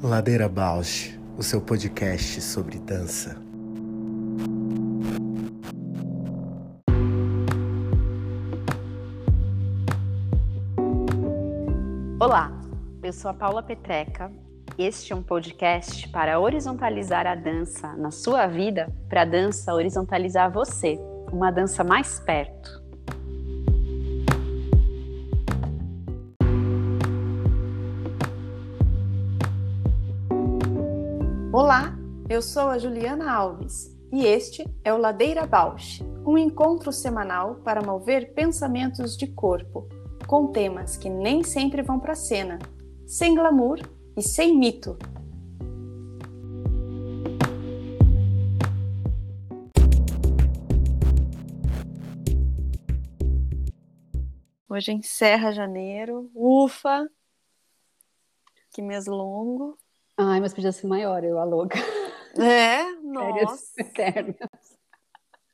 Ladeira Bausch, o seu podcast sobre dança. Olá, eu sou a Paula Petreca. Este é um podcast para horizontalizar a dança na sua vida, para a dança horizontalizar você, uma dança mais perto. Eu sou a Juliana Alves e este é o Ladeira Bausch, um encontro semanal para mover pensamentos de corpo, com temas que nem sempre vão para cena, sem glamour e sem mito. Hoje encerra janeiro, ufa, que mês longo. Ai, mas podia ser maior, eu a louca. É, nossa. Férias eternas.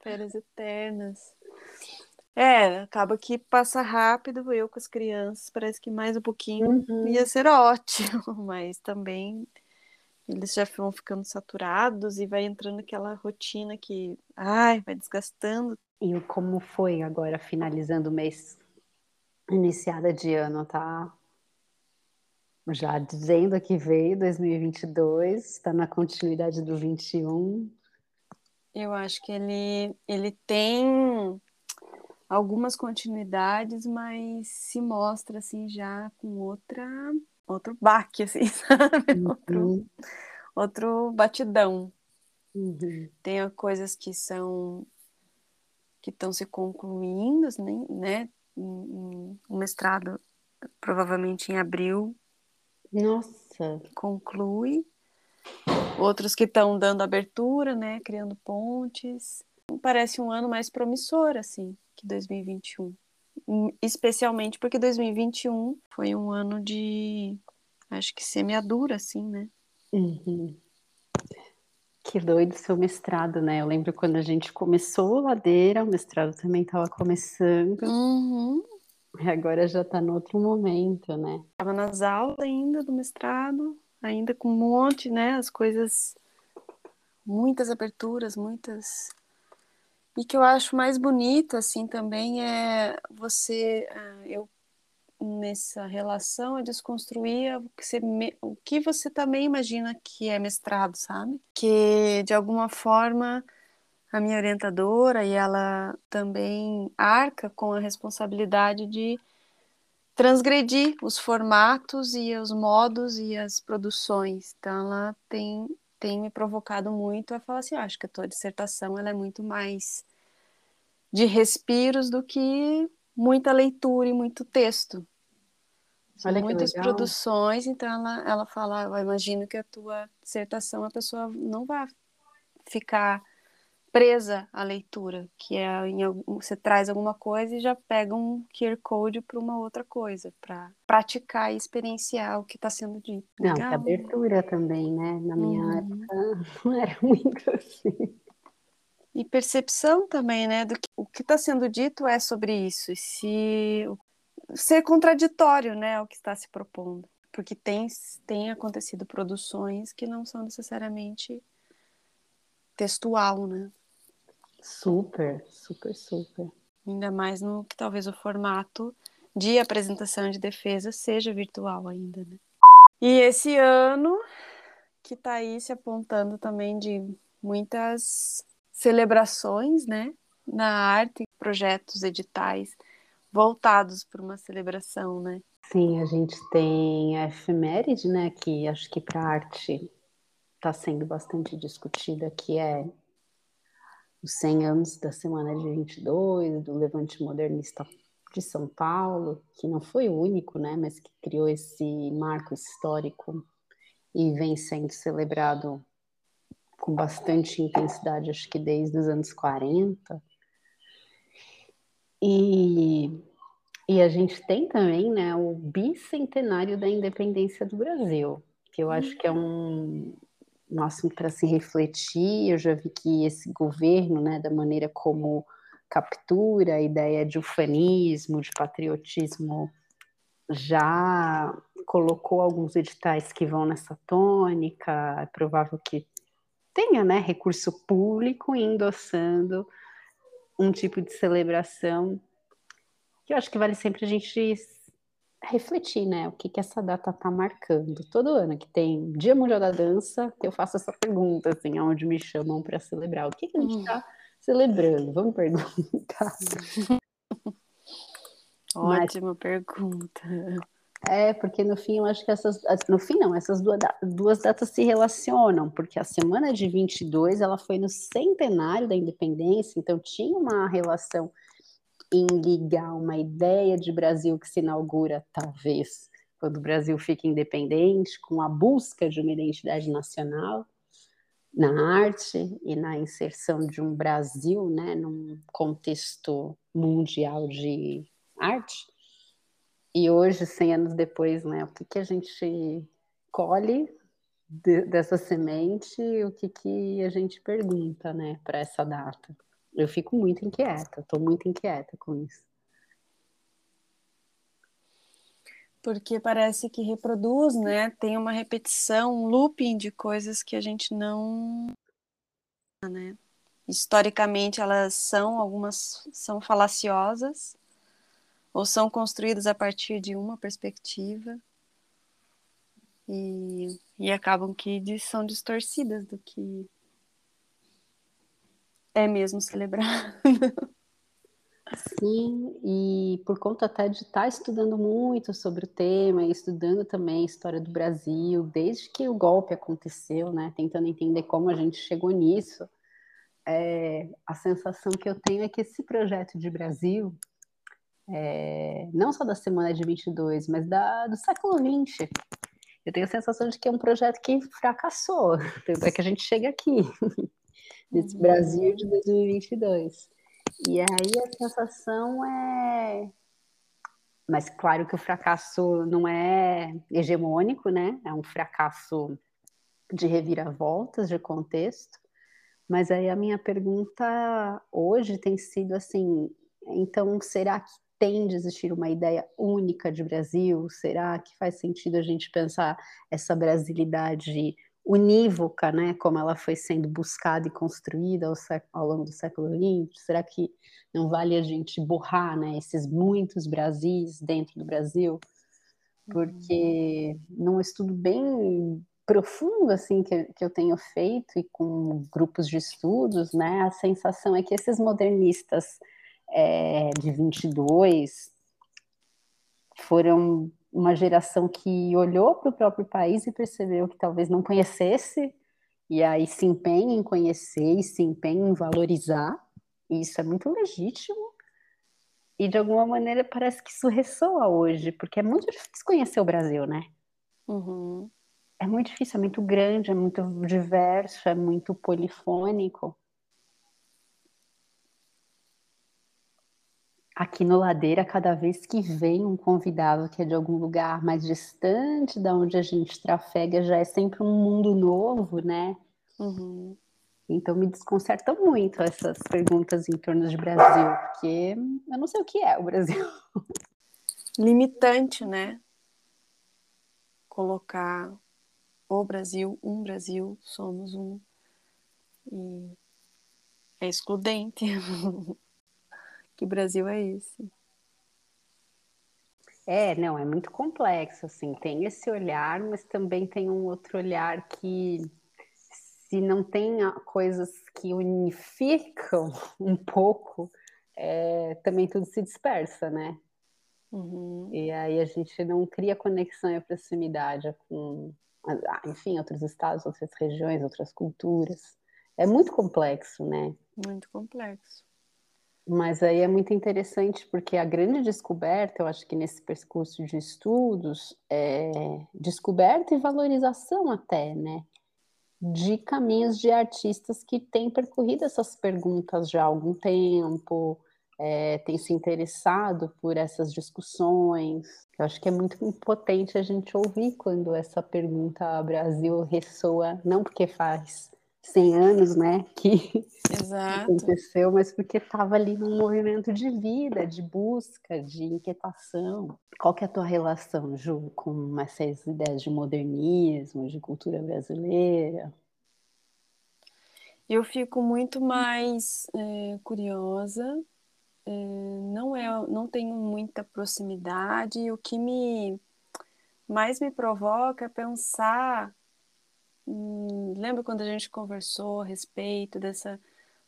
Férias eternas. É, acaba que passa rápido, eu com as crianças, parece que mais um pouquinho Uhum. ia ser ótimo, mas também eles já vão ficando saturados e vai entrando aquela rotina que, ai, vai desgastando. E como foi agora, finalizando o mês, iniciada de ano, tá? Já dizendo que veio 2022, está na continuidade do 21. Eu acho que ele, ele tem algumas continuidades, mas se mostra assim já com outra outro baque, assim, sabe? Outro, Uhum. outro batidão. Uhum. Tem coisas que são que estão se concluindo, né? né? Em- O mestrado provavelmente em abril Nossa, conclui. Outros que estão dando abertura, né? Criando pontes. Parece um ano mais promissor, assim, que 2021. Hum, Especialmente porque 2021 foi um ano de, acho que semeadura, assim, né? Uhum. Que doido seu mestrado, né? Eu lembro quando a gente começou Ladeira, o mestrado também estava começando, Uhum. agora já está no outro momento, né? Estava nas aulas ainda do mestrado, ainda com um monte, né? As coisas, muitas aberturas, muitas. E que eu acho mais bonito, assim, também é você, ah, eu nessa relação é desconstruir o que você, o que você também imagina que é mestrado, sabe? Que de alguma forma a minha orientadora e ela também arca com a responsabilidade de transgredir os formatos e os modos e as produções. Então ela tem tem me provocado muito a falar assim, "Ah, acho que a tua dissertação ela é muito mais de respiros do que muita leitura e muito texto. São Olha muitas produções, então ela, ela fala, "Ah, eu imagino que a tua dissertação a pessoa não vai ficar presa à leitura, que é em algum- você traz alguma coisa e já pega um QR code para uma outra coisa, para praticar e experienciar o que está sendo dito. Não, que abertura também, né? Na minha Uhum. época não era muito assim. E percepção também, né, do que o que está sendo dito é sobre isso, e se ser contraditório, né, ao que está se propondo, porque tem tem acontecido produções que não são necessariamente textual, né? Super, super, super. Ainda mais no que talvez o formato de apresentação de defesa seja virtual ainda, né? E esse ano que está aí se apontando também de muitas celebrações, né? Na arte, projetos editais voltados para uma celebração, né? Sim, a gente tem a efeméride, né? Que acho que para arte está sendo bastante discutida, que é os 100 anos da Semana de 22, do Levante Modernista de São Paulo, que não foi o único, né, mas que criou esse marco histórico e vem sendo celebrado com bastante intensidade, acho que desde os anos 40. E, e a gente tem também, né, o bicentenário da independência do Brasil, que eu acho que é um, um assunto para se refletir. Eu já vi que esse governo, né, da maneira como captura a ideia de ufanismo, de patriotismo já colocou alguns editais que vão nessa tônica, é provável que tenha né, recurso público endossando um tipo de celebração que eu acho que vale sempre a gente refletir, né? O que, que essa data está marcando. Todo ano que tem Dia Mundial da Dança, eu faço essa pergunta, assim, onde me chamam para celebrar. O que, que a gente está hum. celebrando? Vamos perguntar. Ótima Mas, pergunta. É, porque no fim eu acho que essas. No fim, não, essas duas, duas datas se relacionam, porque a semana de 22 ela foi no centenário da independência, então tinha uma relação em ligar uma ideia de Brasil que se inaugura, talvez, quando o Brasil fica independente, com a busca de uma identidade nacional na arte e na inserção de um Brasil, né, num contexto mundial de arte. E hoje, 100 anos depois, né, o que, que a gente colhe de, dessa semente, o que, que a gente pergunta, né, para essa data? Eu fico muito inquieta, estou muito inquieta com isso. Porque parece que reproduz, né? Tem uma repetição, um looping de coisas que a gente não. Né? Historicamente, elas são, algumas são falaciosas, ou são construídas a partir de uma perspectiva, e, e acabam que são distorcidas do que é mesmo celebrar. Sim, e por conta até de estar estudando muito sobre o tema estudando também a história do Brasil, desde que o golpe aconteceu, né, tentando entender como a gente chegou nisso, é, a sensação que eu tenho é que esse projeto de Brasil, é, não só da semana de 22, mas da, do século 20, eu tenho a sensação de que é um projeto que fracassou, tanto é que a gente chega aqui. Nesse Brasil de 2022. E aí a sensação é. Mas claro que o fracasso não é hegemônico, né? É um fracasso de reviravoltas de contexto. Mas aí a minha pergunta hoje tem sido assim: então será que tem de existir uma ideia única de Brasil? Será que faz sentido a gente pensar essa brasilidade unívoca, né, como ela foi sendo buscada e construída ao, ao, longo do século XX? Será que não vale a gente borrar, né, esses muitos Brasis dentro do Brasil? Porque num estudo bem profundo assim que, que eu tenho feito e com grupos de estudos, né, a sensação é que esses modernistas é, de 22 foram uma geração que olhou para o próprio país e percebeu que talvez não conhecesse, e aí se empenha em conhecer e se empenha em valorizar, e isso é muito legítimo. E de alguma maneira parece que isso ressoa hoje, porque é muito difícil conhecer o Brasil, né? Uhum. É muito difícil, é muito grande, é muito diverso, é muito polifônico. Aqui no Ladeira, cada vez que vem um convidado que é de algum lugar mais distante da onde a gente trafega, já é sempre um mundo novo, né? Uhum. Então me desconcerta muito essas perguntas em torno de Brasil, porque eu não sei o que é o Brasil. Limitante, né? Colocar o Brasil, um Brasil, somos um. E é excludente. Que Brasil é esse? É, não, é muito complexo, assim, tem esse olhar, mas também tem um outro olhar que se não tem coisas que unificam um pouco, é, também tudo se dispersa, né? Uhum. E aí a gente não cria conexão e proximidade com, enfim, outros estados, outras regiões, outras culturas. É muito complexo, né? Muito complexo. Mas aí é muito interessante porque a grande descoberta, eu acho que nesse percurso de estudos, é descoberta e valorização até, né? De caminhos de artistas que têm percorrido essas perguntas já há algum tempo, é, têm se interessado por essas discussões. Eu acho que é muito potente a gente ouvir quando essa pergunta Brasil ressoa, não porque faz 100 anos, né, que Exato. aconteceu, mas porque estava ali num movimento de vida, de busca, de inquietação. Qual que é a tua relação, Ju, com essas ideias de modernismo, de cultura brasileira? Eu fico muito mais é, curiosa, é, não é, não tenho muita proximidade. O que me mais me provoca é pensar. Lembra quando a gente conversou a respeito desse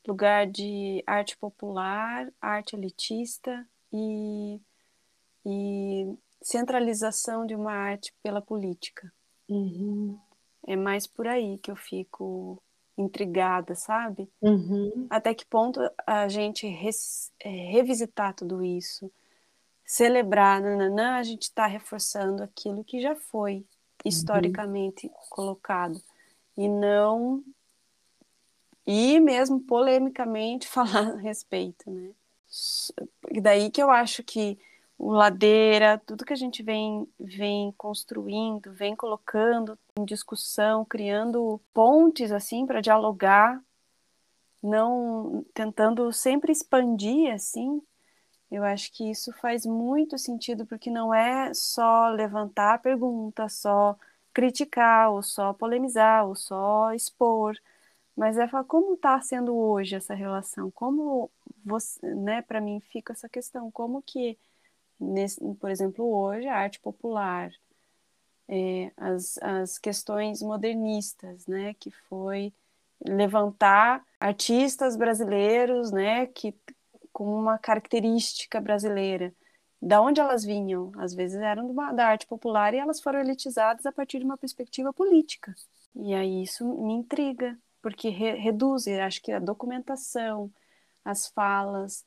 lugar de arte popular, arte elitista e, e centralização de uma arte pela política? Uhum. É mais por aí que eu fico intrigada, sabe? Uhum. Até que ponto a gente res, é, revisitar tudo isso, celebrar, nananã, a gente está reforçando aquilo que já foi historicamente uhum. colocado e não e mesmo polemicamente falar a respeito, né? Daí que eu acho que o Ladeira, tudo que a gente vem, vem construindo, vem colocando em discussão, criando pontes assim para dialogar, não tentando sempre expandir assim. Eu acho que isso faz muito sentido porque não é só levantar a pergunta, só criticar, ou só polemizar, ou só expor, mas é falar como está sendo hoje essa relação, como você, né, para mim fica essa questão, como que nesse, por exemplo, hoje, a arte popular, é, as, as questões modernistas, né, que foi levantar artistas brasileiros, né, que com uma característica brasileira. Da onde elas vinham? Às vezes eram uma, da arte popular e elas foram elitizadas a partir de uma perspectiva política. E aí isso me intriga, porque re, reduz, acho que a documentação, as falas,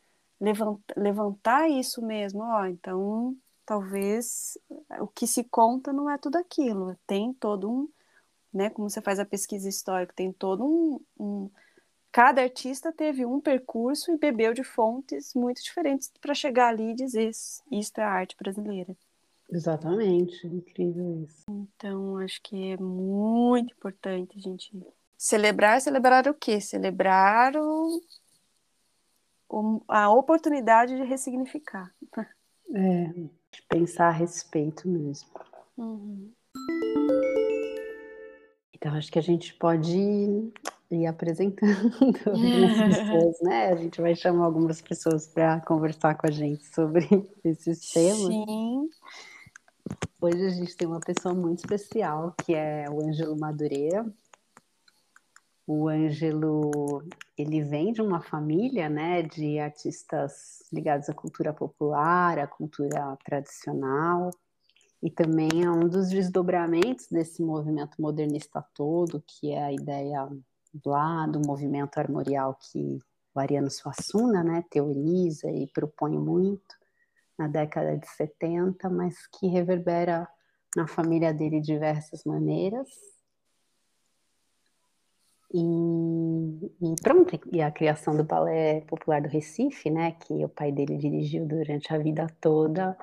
levantar, isso mesmo, ó, então talvez o que se conta não é tudo aquilo, tem todo um, né, como você faz a pesquisa histórica, tem todo um, um cada artista teve um percurso e bebeu de fontes muito diferentes para chegar ali e dizer isto é a arte brasileira. Exatamente, incrível isso. Então, acho que é muito importante a gente celebrar, celebrar o quê? Celebrar o, a oportunidade de ressignificar. É, de pensar a respeito mesmo. Uhum. Então, acho que a gente pode ir apresentando as pessoas, né? A gente vai chamar algumas pessoas para conversar com a gente sobre esses temas. Sim. Hoje a gente tem uma pessoa muito especial, que é o Ângelo Madureira. O Ângelo, ele vem de uma família, né, de artistas ligados à cultura popular, à cultura tradicional, e também é um dos desdobramentos desse movimento modernista todo, que é a ideia lá do movimento armorial que o Ariano Suassuna, né, teoriza e propõe muito na década de 70, mas que reverbera na família dele de diversas maneiras, e, e, pronto, e a criação do Balé Popular do Recife, né, que o pai dele dirigiu durante a vida toda,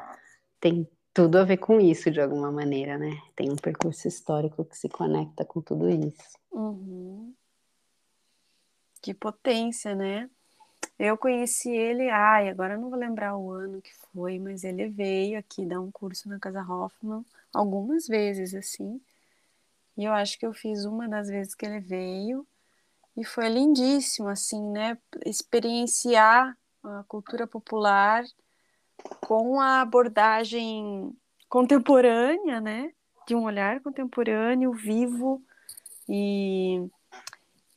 tem tudo a ver com isso de alguma maneira, né? Tem um percurso histórico que se conecta com tudo isso. Uhum. Que potência, né? Eu conheci ele, ai, agora não vou lembrar o ano que foi, mas ele veio aqui dar um curso na Casa Hoffman algumas vezes, assim. E eu acho que eu fiz uma das vezes que ele veio e foi lindíssimo, assim, né? Experienciar a cultura popular com a abordagem contemporânea, né? De um olhar contemporâneo, vivo e,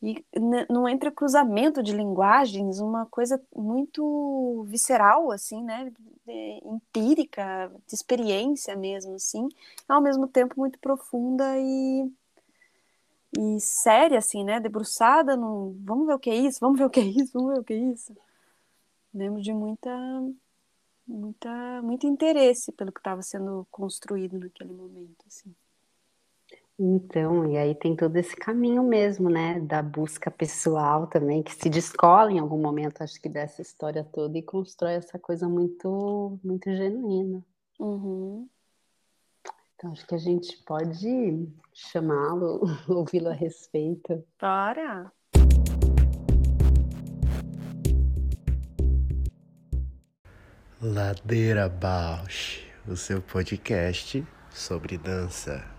e no entrecruzamento de linguagens, uma coisa muito visceral, assim, né? Empírica, de experiência mesmo, assim, ao mesmo tempo muito profunda e e séria, assim, né? Debruçada no. Vamos ver o que é isso, vamos ver o que é isso, vamos ver o que é isso. Lembro de muita, muita, muito interesse pelo que estava sendo construído naquele momento, assim. Então, e aí tem todo esse caminho mesmo, né, da busca pessoal também, que se descola em algum momento, acho que dessa história toda e constrói essa coisa muito, muito genuína. Uhum. Então, acho que a gente pode chamá-lo, ouvi-lo a respeito. Bora! Ladeira Bausch, o seu podcast sobre dança.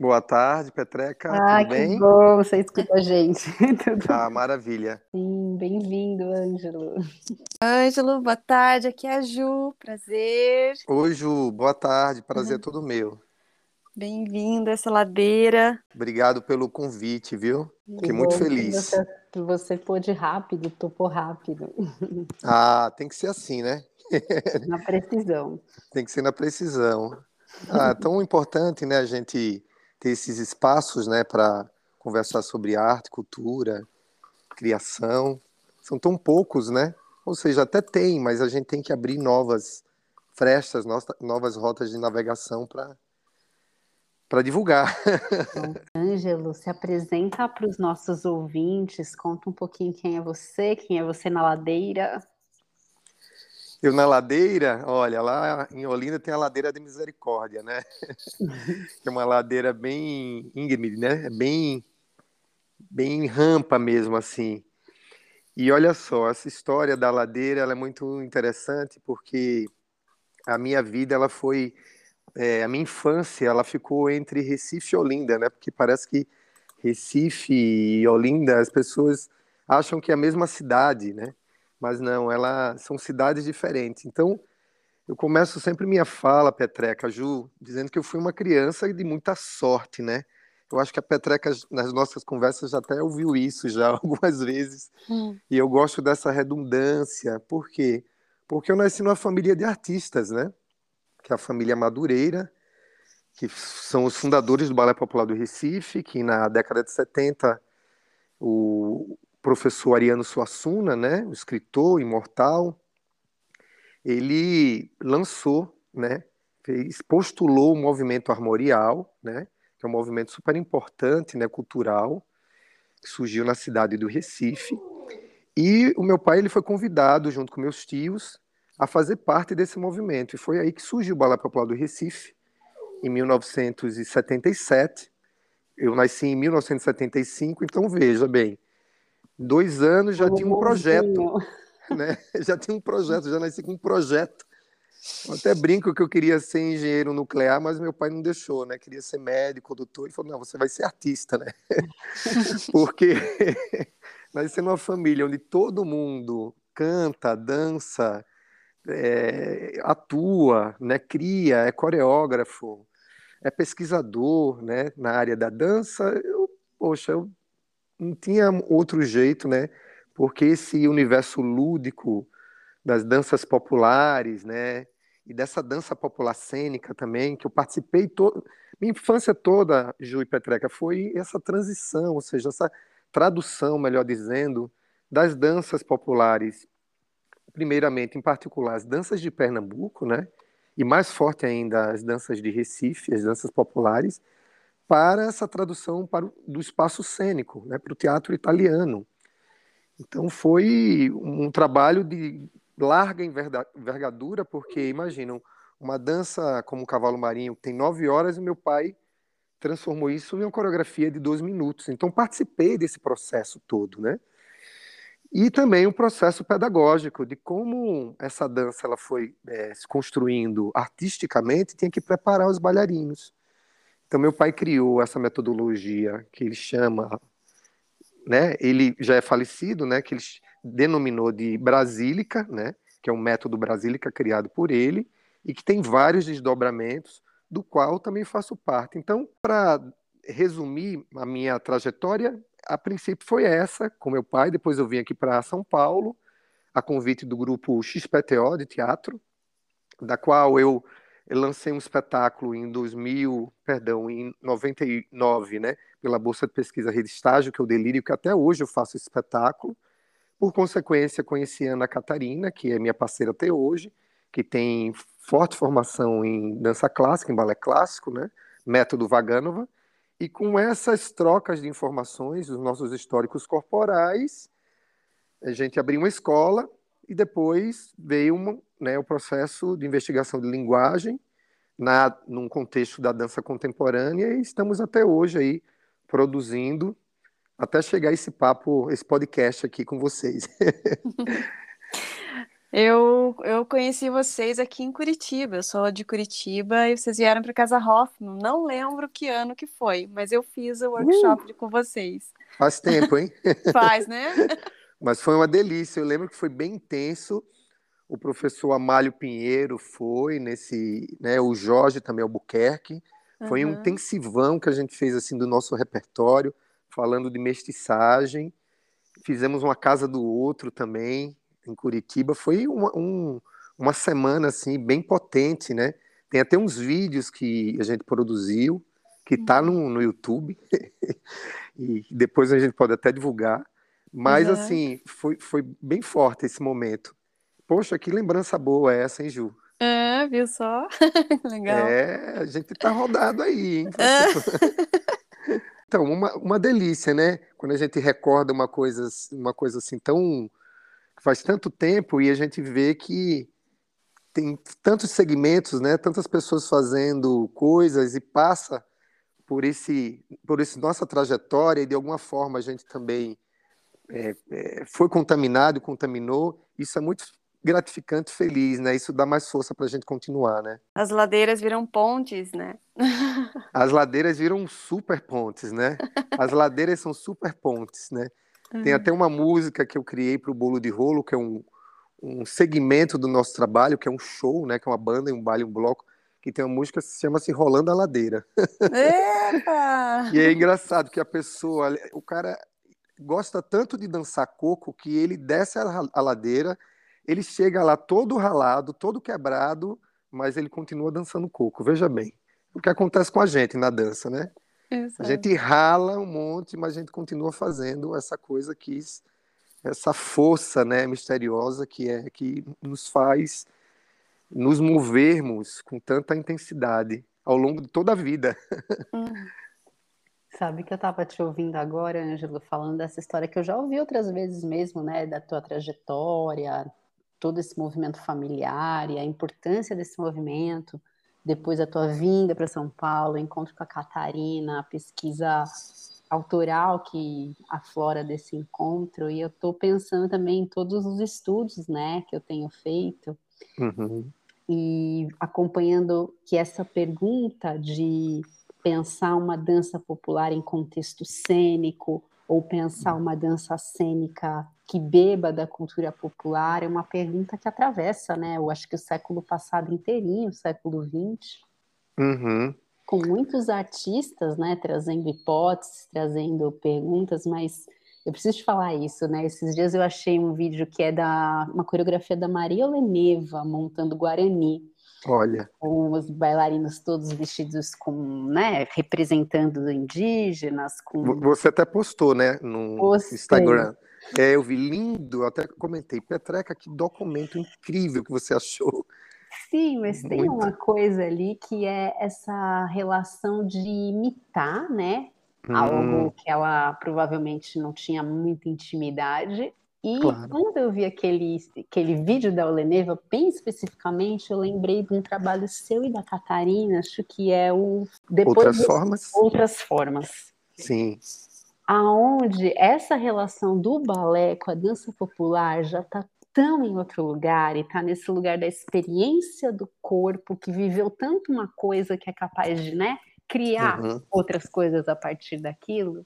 Boa tarde, Petreca. Ah, Tudo que bem? bom, você escuta a gente. Tudo Ah, maravilha. Sim, bem-vindo, Ângelo. Ângelo, boa tarde. Aqui é a Ju. Prazer. Oi, Ju. Boa tarde. Prazer é todo meu. Bem-vindo a essa ladeira. Obrigado pelo convite, viu? Fiquei Que muito que feliz. Você, que você pôde rápido, topou rápido, Ah, tem que ser assim, né? na precisão. Tem que ser na precisão. Ah, tão importante, né, a gente ter esses espaços, né, para conversar sobre arte, cultura, criação. São tão poucos, né? Ou seja, até tem, mas a gente tem que abrir novas frestas, novas rotas de navegação para para divulgar. Então, Ângelo, se apresenta para os nossos ouvintes, conta um pouquinho quem é você, quem é você na ladeira. Eu na ladeira, olha, lá em Olinda tem a ladeira de Misericórdia, né? Que é uma ladeira bem íngreme, né? É Bem, bem rampa mesmo, assim. E olha só, essa história da ladeira, ela é muito interessante porque a minha vida, ela foi, é, a minha infância, ela ficou entre Recife e Olinda, né? Porque parece que Recife e Olinda, as pessoas acham que é a mesma cidade, né? Mas não, ela são cidades diferentes. Então, eu começo sempre minha fala, Petreca, Ju, dizendo que eu fui uma criança de muita sorte, né? Eu acho que a Petreca, nas nossas conversas, já até ouviu isso já algumas vezes, e eu gosto dessa redundância. Por quê? Porque eu nasci numa família de artistas, né? Que é a família Madureira, que são os fundadores do Balé Popular do Recife, que na década de 70 o professor Ariano Suassuna, né, escritor imortal, ele lançou, né, fez, postulou o movimento armorial, né, que é um movimento super importante, né, cultural, que surgiu na cidade do Recife. E o meu pai ele foi convidado, junto com meus tios, a fazer parte desse movimento. E foi aí que surgiu o Balé Popular do Recife, em 1977. Eu nasci em 1975, então veja bem, dois anos já tinha um projeto, né? Já tinha um projeto, já nasci com um projeto. Eu até brinco que eu queria ser engenheiro nuclear, mas meu pai não deixou, né? Queria ser médico, doutor. Ele falou: não, você vai ser artista, né? Porque nasci numa família onde todo mundo canta, dança, é, atua, né? Cria, é coreógrafo, é pesquisador, né? Na área da dança. Eu, poxa, eu não tinha outro jeito, né? Porque esse universo lúdico das danças populares, né? E dessa dança popular cênica também, que eu participei todo, minha infância toda, Ju e Petreca, foi essa transição, ou seja, essa tradução, melhor dizendo, das danças populares, primeiramente, em particular, as danças de Pernambuco, né? E mais forte ainda, as danças de Recife, as danças populares, para essa tradução para o, do espaço cênico, né, para o teatro italiano. Então foi um trabalho de larga envergadura, porque imaginam uma dança como o Cavalo Marinho tem nove horas e meu pai transformou isso em uma coreografia de dois minutos. Então participei desse processo todo, né? E também o um processo pedagógico de como essa dança ela foi é, se construindo artisticamente, tinha que preparar os bailarinos. Então, meu pai criou essa metodologia que ele chama, né? Ele já é falecido, né? Que ele denominou de Brasílica, né? Que é um método Brasílica criado por ele e que tem vários desdobramentos, do qual também faço parte. Então, para resumir a minha trajetória, a princípio foi essa, com meu pai. Depois eu vim aqui para São Paulo, a convite do grupo XPTO de teatro, da qual eu, eu lancei um espetáculo em 2000, perdão, em 99, né, pela Bolsa de Pesquisa Rede Estágio, que é o Delírio, que até hoje eu faço espetáculo. Por consequência, conheci Ana Catarina, que é minha parceira até hoje, que tem forte formação em dança clássica, em balé clássico, né, método Vaganova, e com essas trocas de informações, os nossos históricos corporais, a gente abriu uma escola e depois veio uma, né, o processo de investigação de linguagem na, num contexto da dança contemporânea e estamos até hoje aí produzindo até chegar esse papo, esse podcast aqui com vocês. Eu, eu conheci vocês aqui em Curitiba, eu sou de Curitiba e vocês vieram para Casa Hoffman. Não lembro que ano que foi, mas eu fiz o workshop uh, com vocês. Faz tempo, hein? Faz, né? mas foi uma delícia. Eu lembro que foi bem intenso. O professor Amálio Pinheiro foi nesse, né? O Jorge também Albuquerque. Foi uhum. um intensivão que a gente fez assim do nosso repertório, falando de mestiçagem. Fizemos uma casa do outro também, em Curitiba, foi uma, um, uma semana assim bem potente, né? Tem até uns vídeos que a gente produziu, que tá no, no YouTube, e depois a gente pode até divulgar. Mas, uhum. assim, foi, foi bem forte esse momento. Poxa, que lembrança boa é essa, hein, Ju? É, viu só? Legal. É, a gente tá rodado aí, hein? então, uma, uma delícia, né? Quando a gente recorda uma coisa, uma coisa assim tão faz tanto tempo e a gente vê que tem tantos segmentos, né, tantas pessoas fazendo coisas e passa por esse por esse nossa trajetória e de alguma forma a gente também é, é, foi contaminado e contaminou. Isso é muito gratificante, feliz, né? Isso dá mais força para a gente continuar, né? As ladeiras viram pontes, né? As ladeiras viram super pontes, né? As ladeiras são super pontes, né? Tem até uma música que eu criei para o Bolo de Rolo, que é um, um segmento do nosso trabalho, que é um show, né? Que é uma banda, um baile, um bloco, que tem uma música que se chama assim Rolando a Ladeira. Epa! e é engraçado que a pessoa, o cara gosta tanto de dançar coco que ele desce a, a ladeira, ele chega lá todo ralado, todo quebrado, mas ele continua dançando coco. Veja bem, o que acontece com a gente na dança, né? Exato. A gente rala um monte, mas a gente continua fazendo essa coisa que essa força, né, misteriosa que é que nos faz nos movermos com tanta intensidade ao longo de toda a vida. Uhum. Sabe que eu estava te ouvindo agora, Ângelo, falando dessa história que eu já ouvi outras vezes mesmo, né, da tua trajetória, todo esse movimento familiar e a importância desse movimento depois a tua vinda para São Paulo, encontro com a Catarina, a pesquisa autoral que aflora desse encontro, e eu estou pensando também em todos os estudos, né, que eu tenho feito, uhum. e acompanhando que essa pergunta de pensar uma dança popular em contexto cênico, ou pensar uma dança cênica que beba da cultura popular é uma pergunta que atravessa, né? Eu acho que o século passado inteirinho, o século XX, uhum. com muitos artistas, né? Trazendo hipóteses, trazendo perguntas, mas eu preciso te falar isso, né? Esses dias eu achei um vídeo que é da uma coreografia da Maria Oleneva montando Guarani. Olha. Com os bailarinos todos vestidos com, né, representando indígenas. Com... Você até postou, né, no Postei. Instagram. É, eu vi lindo, até comentei, Petreca, que documento incrível que você achou. Sim, mas tem Muito. uma coisa ali que é essa relação de imitar, né? Hum. Algo que ela provavelmente não tinha muita intimidade, e claro. quando eu vi aquele, aquele vídeo da Oleneva, bem especificamente, eu lembrei de um trabalho seu e da Catarina, acho que é o Depois Outras Formas. Outras Formas. Sim. Aonde essa relação do balé com a dança popular já está tão em outro lugar e está nesse lugar da experiência do corpo que viveu tanto uma coisa que é capaz de, né, criar uhum. outras coisas a partir daquilo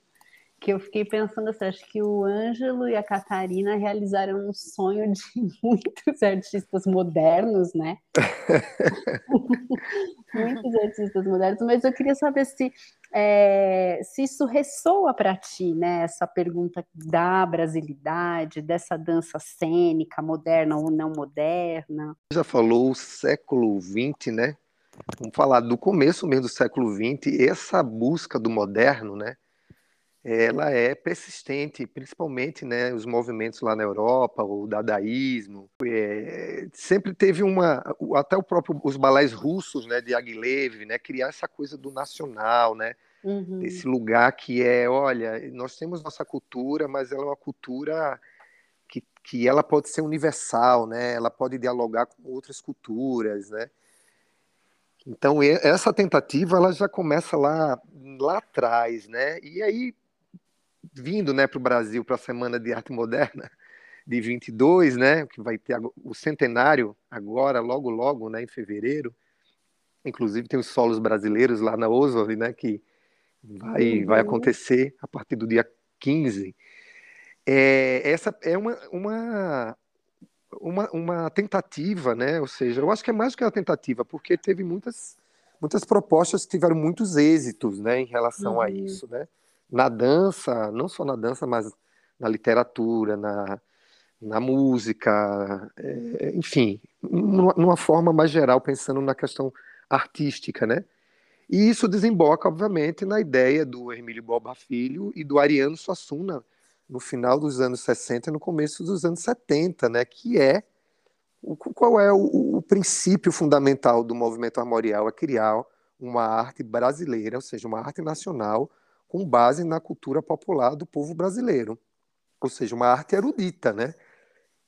que eu fiquei pensando assim, acho que o Ângelo e a Catarina realizaram um sonho de muitos artistas modernos, né? muitos artistas modernos, mas eu queria saber se, é, se isso ressoa para ti, né? Essa pergunta da brasilidade, dessa dança cênica, moderna ou não moderna. Já falou o século XX, né? Vamos falar do começo mesmo do século XX, essa busca do moderno, né? Ela é persistente, principalmente né, os movimentos lá na Europa, o dadaísmo. É, sempre teve uma, até o próprio os balés russos, né, de Aguilev, né, criar essa coisa do nacional, né, uhum. esse lugar que é, olha, nós temos nossa cultura, mas ela é uma cultura que, que ela pode ser universal, né, ela pode dialogar com outras culturas, né. Então essa tentativa ela já começa lá lá atrás, né? E aí vindo né, para o Brasil para a Semana de Arte Moderna de 22, né, que vai ter o centenário agora, logo, logo, né, em fevereiro. Inclusive tem os solos brasileiros lá na Oswald, né, que vai, uhum. vai acontecer a partir do dia 15. É, essa é uma, uma, uma, uma tentativa, né, ou seja, eu acho que é mais do que uma tentativa, porque teve muitas, muitas propostas que tiveram muitos êxitos, né, em relação uhum. a isso, né na dança, não só na dança, mas na literatura, na, na música, é, enfim, numa, numa, forma mais geral, pensando na questão artística, né? E isso desemboca, obviamente, na ideia do Hermílio Boba Filho e do Ariano Suassuna, no final dos anos 60 e no começo dos anos 70, né? Que é qual é o, o princípio fundamental do movimento armorial? É criar uma arte brasileira, ou seja, uma arte nacional, com base na cultura popular do povo brasileiro. Ou seja, uma arte erudita, né?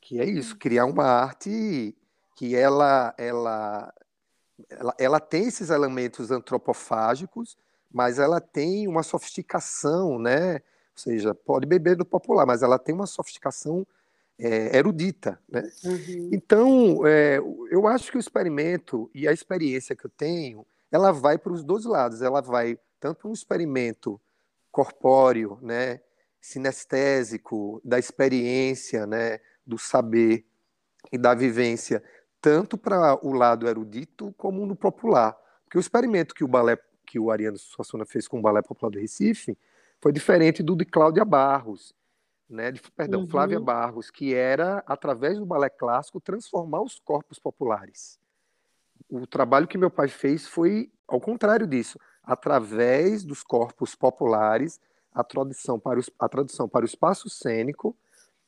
Que é isso, uhum. criar uma arte que ela, ela, ela, ela tem esses elementos antropofágicos, mas ela tem uma sofisticação, né? Ou seja, pode beber do popular, mas ela tem uma sofisticação é, erudita, né? Uhum. Então, é, eu acho que o experimento e a experiência que eu tenho, ela vai para os dois lados. Ela vai tanto para um experimento corpóreo, né, sinestésico, da experiência, né, do saber e da vivência, tanto para o lado erudito como no popular. Porque o experimento que o balé que o Ariano Suassuna fez com o Balé Popular do Recife foi diferente do de Cláudia Barros, né, de, perdão, uhum. Flávia Barros, que era, através do balé clássico, transformar os corpos populares. O trabalho que meu pai fez foi ao contrário disso, através dos corpos populares, a tradução para o, a tradução para o espaço cênico,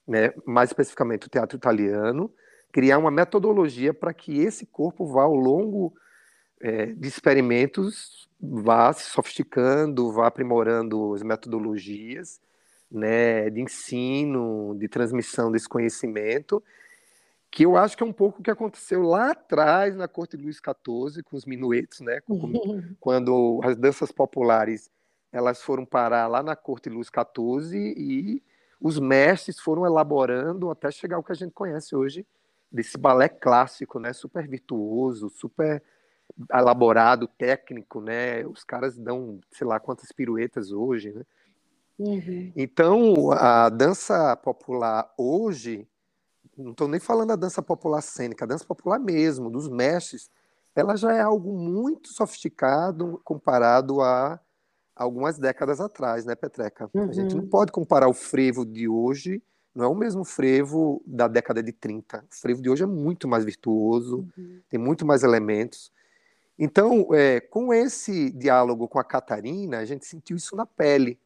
né, mais especificamente o teatro italiano, criar uma metodologia para que esse corpo vá ao longo é, de experimentos, vá se sofisticando, vá aprimorando as metodologias né, de ensino, de transmissão desse conhecimento, que eu acho que é um pouco o que aconteceu lá atrás na corte de Luís XIV com os minuetos, né? quando as danças populares elas foram parar lá na corte de Luís XIV e os mestres foram elaborando até chegar ao que a gente conhece hoje desse balé clássico, né? Super virtuoso, super elaborado, técnico, né? Os caras dão, sei lá, quantas piruetas hoje, né? Uhum. Então, a dança popular hoje não estou nem falando da dança popular cênica, a dança popular mesmo, dos mestres, ela já é algo muito sofisticado comparado a algumas décadas atrás, né, Petreca? Uhum. A gente não uhum. pode comparar o frevo de hoje, não é o mesmo frevo da década de 30. O frevo de hoje é muito mais virtuoso, uhum. tem muito mais elementos. Então, é, com esse diálogo com a Catarina, a gente sentiu isso na pele,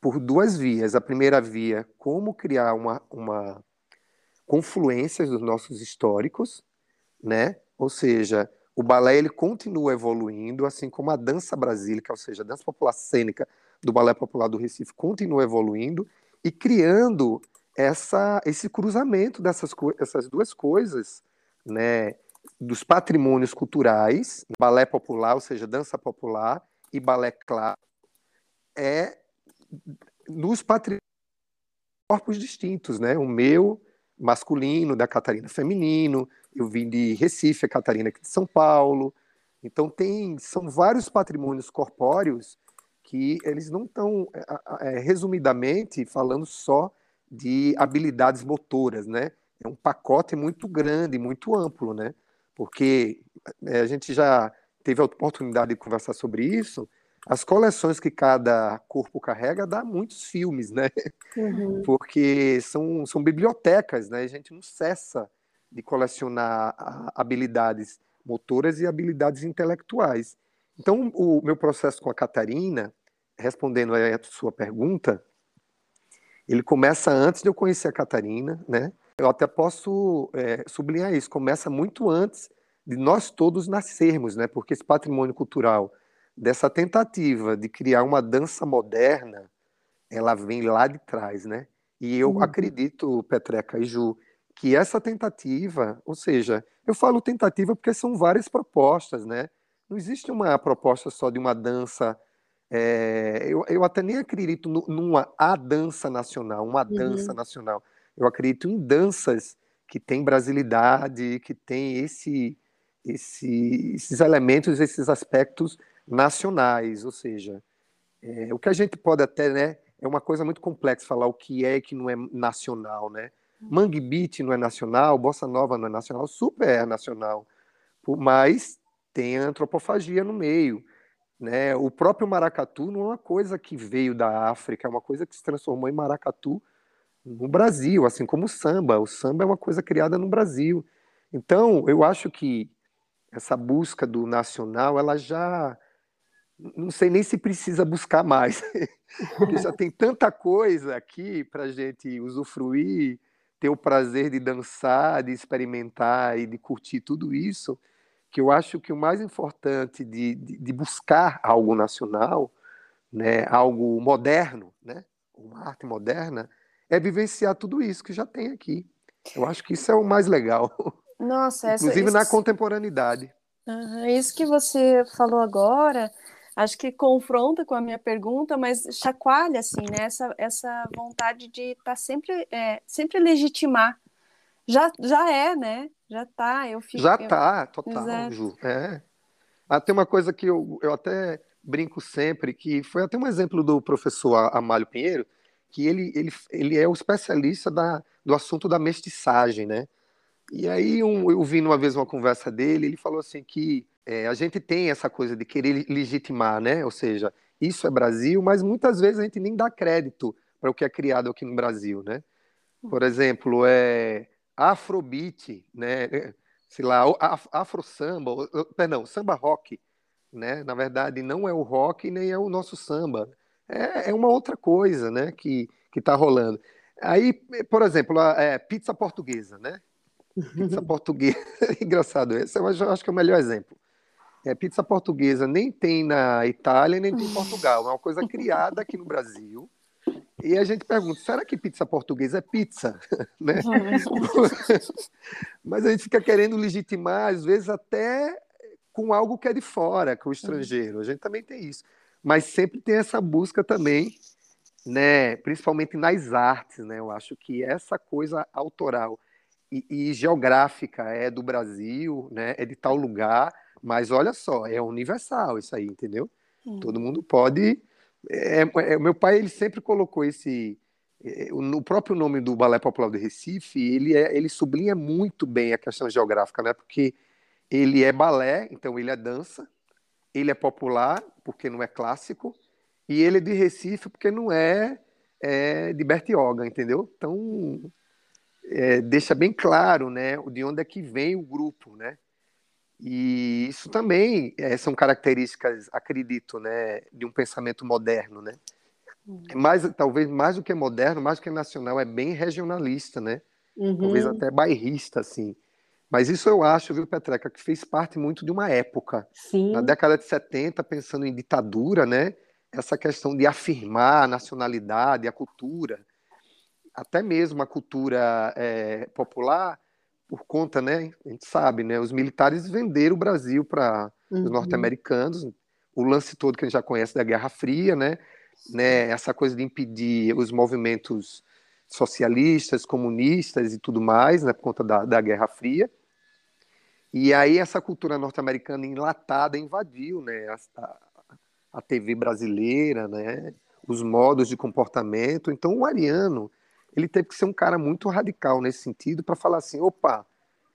por duas vias. A primeira via, como criar uma, uma confluências dos nossos históricos, né? Ou seja, o balé ele continua evoluindo, assim como a dança brasílica, ou seja, a dança popular cênica do Balé Popular do Recife continua evoluindo e criando essa, esse cruzamento dessas essas duas coisas, né? Dos patrimônios culturais, balé popular, ou seja, dança popular e balé clássico, é nos patrimônios corpos distintos, né? O meu masculino, da Catarina feminino, eu vim de Recife, a Catarina aqui de São Paulo. Então tem são vários patrimônios corpóreos que eles não estão, é, resumidamente, falando só de habilidades motoras, né? É um pacote muito grande, muito amplo, né? Porque é, a gente já teve a oportunidade de conversar sobre isso. As coleções que cada corpo carrega dá muitos filmes, né? Uhum. Porque são, são bibliotecas, né? A gente não cessa de colecionar habilidades motoras e habilidades intelectuais. Então, o meu processo com a Catarina, respondendo a sua pergunta, ele começa antes de eu conhecer a Catarina, né? Eu até posso é, sublinhar isso, começa muito antes de nós todos nascermos, né? Porque esse patrimônio cultural, dessa tentativa de criar uma dança moderna, ela vem lá de trás, né? E eu uhum. acredito, Petreca e Ju, que essa tentativa, ou seja, eu falo tentativa porque são várias propostas, né? Não existe uma proposta só de uma dança. É, eu, eu até nem acredito numa a dança nacional, uma uhum. dança nacional. Eu acredito em danças que têm brasilidade, que têm esse, esse, esses elementos, esses aspectos nacionais. Ou seja, é, o que a gente pode até, né? É uma coisa muito complexa falar o que é e que não é nacional, né? Mangue Beat não é nacional, Bossa Nova não é nacional, super é nacional. Mas tem antropofagia no meio. Né? O próprio maracatu não é uma coisa que veio da África, é uma coisa que se transformou em maracatu no Brasil, assim como o samba. O samba é uma coisa criada no Brasil. Então, eu acho que essa busca do nacional, ela já não sei nem se precisa buscar mais, porque já tem tanta coisa aqui para a gente usufruir, ter o prazer de dançar, de experimentar e de curtir tudo isso, que eu acho que o mais importante de, de, de buscar algo nacional, né, algo moderno, né, uma arte moderna, é vivenciar tudo isso que já tem aqui. Eu acho que isso é o mais legal. Nossa, essa, inclusive isso... na contemporaneidade. Uhum, isso que você falou agora, acho que confronta com a minha pergunta, mas chacoalha assim, né? Essa, essa vontade de estar tá sempre, é, sempre legitimar. Já, já é, né? Já tá, eu fico. Já tá, total, Exato. Ju. É. Ah, tem uma coisa que eu, eu até brinco sempre, que foi até um exemplo do professor Amálio Pinheiro, que ele, ele, ele é o especialista da, do assunto da mestiçagem, né? E aí um, eu vi uma vez uma conversa dele, ele falou assim que é, a gente tem essa coisa de querer legitimar, né? Ou seja, isso é Brasil, mas muitas vezes a gente nem dá crédito para o que é criado aqui no Brasil, né? Por exemplo, é Afrobeat, né? Sei lá, Afro Samba, perdão, Samba Rock, né? Na verdade, não é o rock nem é o nosso samba, é, é uma outra coisa, né? Que que está rolando. Aí, por exemplo, a é, pizza portuguesa, né? Pizza portuguesa, engraçado, esse eu acho que é o melhor exemplo. É, pizza portuguesa nem tem na Itália, nem tem em Portugal. É uma coisa criada aqui no Brasil. E a gente pergunta, será que pizza portuguesa é pizza? né? Mas a gente fica querendo legitimar, às vezes, até com algo que é de fora, com o estrangeiro. A gente também tem isso. Mas sempre tem essa busca também, né? principalmente nas artes. Né? Eu acho que essa coisa autoral e, e geográfica é do Brasil, né? é de tal lugar mas olha só, é universal isso aí, entendeu? Hum. Todo mundo pode. É, é, meu pai ele sempre colocou esse é, no próprio nome do Balé Popular do Recife, ele, é, ele sublinha muito bem a questão geográfica, né? Porque ele é balé, então ele é dança, ele é popular, porque não é clássico, e ele é de Recife, porque não é, é de Bertioga, entendeu? Então, é, deixa bem claro, né, de onde é que vem o grupo, né? E isso também é, são características, acredito, né, de um pensamento moderno, né? Uhum. Mais, talvez mais do que moderno, mais do que nacional, é bem regionalista, né? Uhum. Talvez até bairrista, assim. Mas isso eu acho, viu, Petreca, que fez parte muito de uma época. Sim. Na década de 70, pensando em ditadura, né? Essa questão de afirmar a nacionalidade, a cultura, até mesmo a cultura é, popular, por conta, né? A gente sabe, né? Os militares venderam o Brasil para uhum. os norte-americanos. O lance todo que a gente já conhece da Guerra Fria, né? né? Essa coisa de impedir os movimentos socialistas, comunistas e tudo mais, né? Por conta da, da Guerra Fria. E aí essa cultura norte-americana enlatada invadiu, né? A, a TV brasileira, né? Os modos de comportamento. Então, o Ariano, ele teve que ser um cara muito radical nesse sentido para falar assim, opa,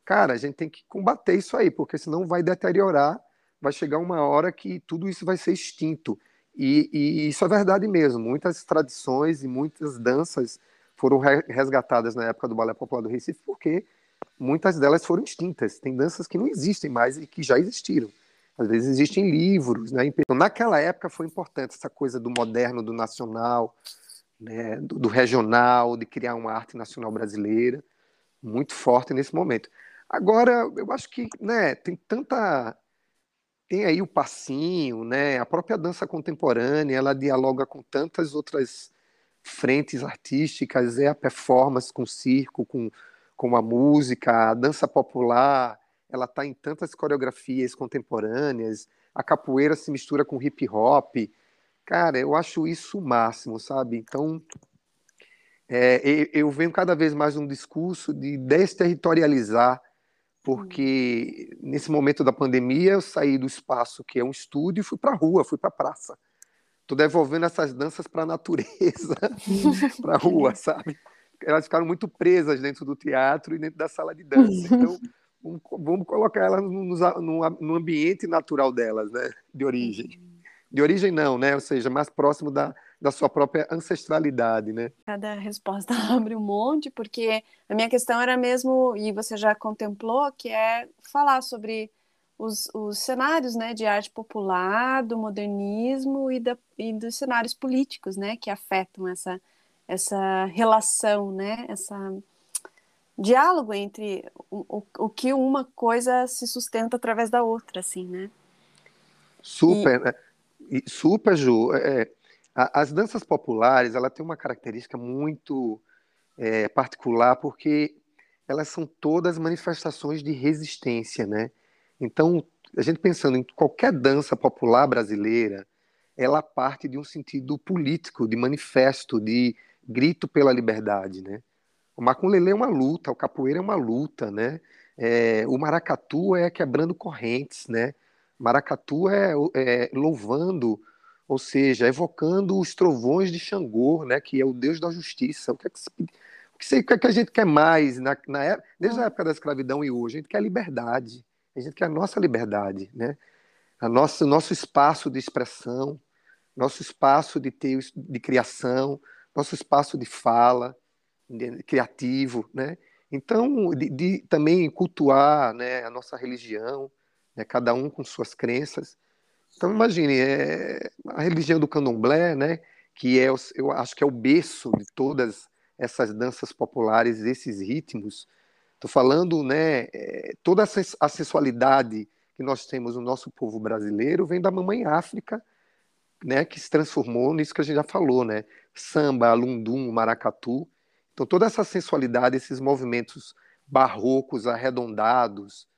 cara, a gente tem que combater isso aí, porque senão vai deteriorar, vai chegar uma hora que tudo isso vai ser extinto. E, e isso é verdade mesmo. Muitas tradições e muitas danças foram resgatadas na época do Balé Popular do Recife, porque muitas delas foram extintas. Tem danças que não existem mais e que já existiram. Às vezes existem livros, né? Então, naquela época foi importante essa coisa do moderno, do nacional, né? do, do regional, de criar uma arte nacional brasileira, muito forte nesse momento. Agora, eu acho que, né? Tem tanta tem aí o passinho, né? A própria dança contemporânea, ela dialoga com tantas outras frentes artísticas, é a performance com o circo, com, com a música, a dança popular, ela está em tantas coreografias contemporâneas, a capoeira se mistura com hip hop. Cara, eu acho isso o máximo, sabe? Então, é, eu venho cada vez mais um discurso de desterritorializar porque nesse momento da pandemia eu saí do espaço que é um estúdio e fui para a rua, fui para a praça. Estou devolvendo essas danças para a natureza, para a rua, sabe? Elas ficaram muito presas dentro do teatro e dentro da sala de dança. Então, vamos, vamos colocar elas no, no, no, ambiente natural delas, né? De origem. De origem não, né? Ou seja, mais próximo da, da sua própria ancestralidade, né? Cada resposta abre um monte, porque a minha questão era mesmo, e você já contemplou, que é falar sobre os, os cenários né, de arte popular, do modernismo e, da, e dos cenários políticos, né, que afetam essa, essa relação, né, essa diálogo entre o, o, o que uma coisa se sustenta através da outra, assim, né? Super, e... Super, Ju. É, as danças populares, ela tem uma característica muito é, particular, porque elas são todas manifestações de resistência, né? Então, a gente pensando em qualquer dança popular brasileira, ela parte de um sentido político, de manifesto, de grito pela liberdade, né? O maculelê é uma luta, o capoeira é uma luta, né? É, o maracatu é quebrando correntes, né? Maracatu é, é louvando ou seja, evocando os trovões de Xangô, né, que é o deus da justiça. O que é que, o que, o que, é que a gente quer mais na, na, é, desde a época da escravidão e hoje? A gente quer liberdade, a gente quer a nossa liberdade, né? a nossa, nosso espaço de expressão, nosso espaço de, ter, de criação, nosso espaço de fala, de, criativo, né? Então, de, de, também cultuar né, a nossa religião, né, cada um com suas crenças, então imagine, é, a religião do candomblé, né, que é, eu acho que é o berço de todas essas danças populares, esses ritmos. Estou falando, né, é, toda a sensualidade que nós temos no nosso povo brasileiro vem da mamãe África, né, que se transformou nisso que a gente já falou, né, samba, lundum, maracatu. Então toda essa sensualidade, esses movimentos barrocos, arredondados,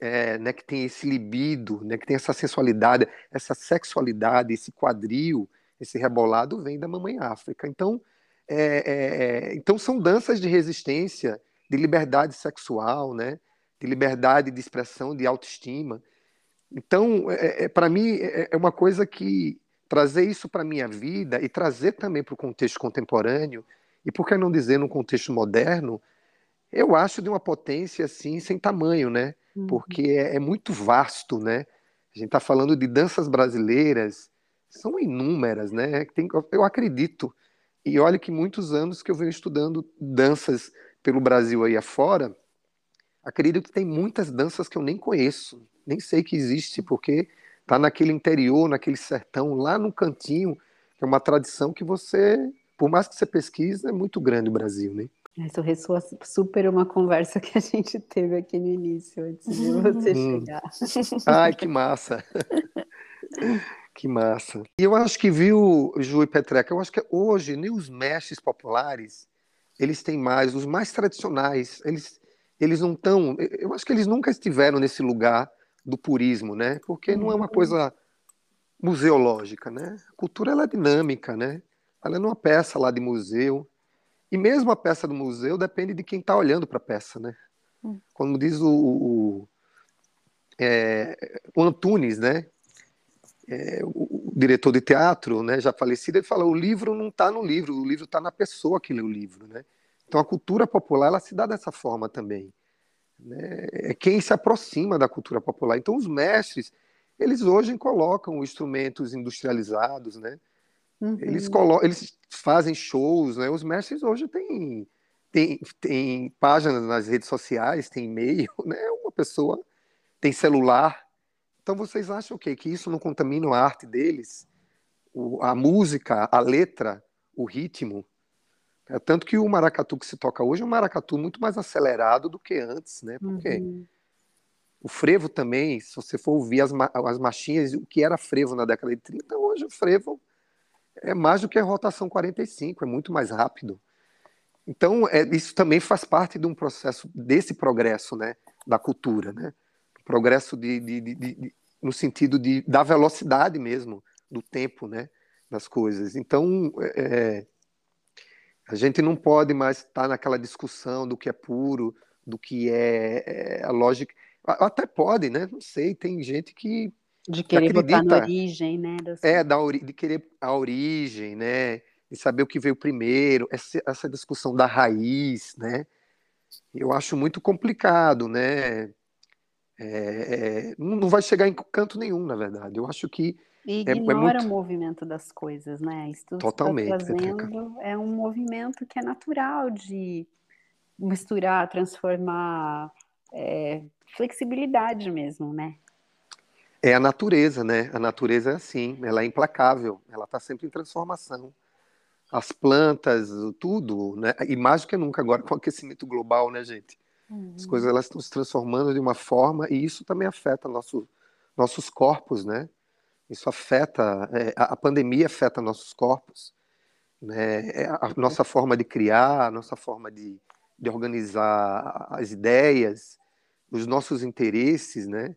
é, né, que tem esse libido, né, que tem essa sensualidade, essa sexualidade, esse quadril, esse rebolado vem da mamãe África. Então, é, é, é, então são danças de resistência, de liberdade sexual, né, de liberdade de expressão, de autoestima. Então, é, é, para mim, é uma coisa que trazer isso para a minha vida e trazer também para o contexto contemporâneo, e por que não dizer no contexto moderno, eu acho de uma potência assim sem tamanho, né? Uhum. Porque é, é, muito vasto, né? A gente está falando de danças brasileiras, são inúmeras, né? Tem, eu acredito. E olha que muitos anos que eu venho estudando danças pelo Brasil aí afora, acredito que tem muitas danças que eu nem conheço, nem sei que existe, porque tá naquele interior, naquele sertão, lá no cantinho, que é uma tradição que você, por mais que você pesquise, é muito grande o Brasil, né? Isso ressoa super uma conversa que a gente teve aqui no início, antes de você hum. chegar. Ai, que massa! que massa. E eu acho que, viu, Ju e Petreca, eu acho que hoje nem os mestres populares, eles têm mais, os mais tradicionais, eles, eles não estão, eu acho que eles nunca estiveram nesse lugar do purismo, né? Porque não é uma uhum. coisa museológica, né? A cultura, ela é dinâmica, né? Ela não é uma peça lá de museu, e mesmo a peça do museu depende de quem está olhando para a peça, né? Hum. Como diz o, o, é, o Antunes, né? é, o, o, diretor de teatro, né, já falecido, ele fala: o livro não está no livro, o livro está na pessoa que lê o livro, né? Então a cultura popular ela se dá dessa forma também. Né? É quem se aproxima da cultura popular. Então os mestres, eles hoje colocam instrumentos industrializados, né? Uhum. Eles, colocam, eles fazem shows, né? Os mestres hoje têm, têm, têm páginas nas redes sociais, tem e-mail, né? Uma pessoa tem celular. Então vocês acham o quê? Que isso não contamina a arte deles? O, a música, a letra, o ritmo? É tanto que o maracatu que se toca hoje é um maracatu muito mais acelerado do que antes, né? Porque uhum. o frevo também, se você for ouvir as, as marchinhas, o que era frevo na década de 30, hoje o frevo é mais do que a rotação 45, é muito mais rápido. Então, é, isso também faz parte de um processo, desse progresso, né? Da cultura, né? Progresso de, de, de, de no sentido de, da velocidade mesmo, do tempo, né? Das coisas. Então, é, a gente não pode mais estar naquela discussão do que é puro, do que é, é a lógica. Até pode, né? Não sei, tem gente que. De querer que acredita, botar na origem, né? Das... É, da ori... de querer a origem, né? De saber o que veio primeiro, essa, essa discussão da raiz, né? Eu acho muito complicado, né? É, é, não vai chegar em canto nenhum, na verdade. Eu acho que e é, ignora é muito... o movimento das coisas, né? Isso tudo Totalmente, está fazendo é um movimento que é natural de misturar, transformar, é, flexibilidade mesmo, né? É a natureza, né? A natureza é assim, ela é implacável, ela está sempre em transformação. As plantas, tudo, né? E mais do que nunca agora com o aquecimento global, né, gente? Uhum. As coisas elas estão se transformando de uma forma e isso também afeta nosso, nossos corpos, né? Isso afeta, é, a pandemia afeta nossos corpos, né? É a nossa forma de criar, a nossa forma de, de organizar as ideias, os nossos interesses, né?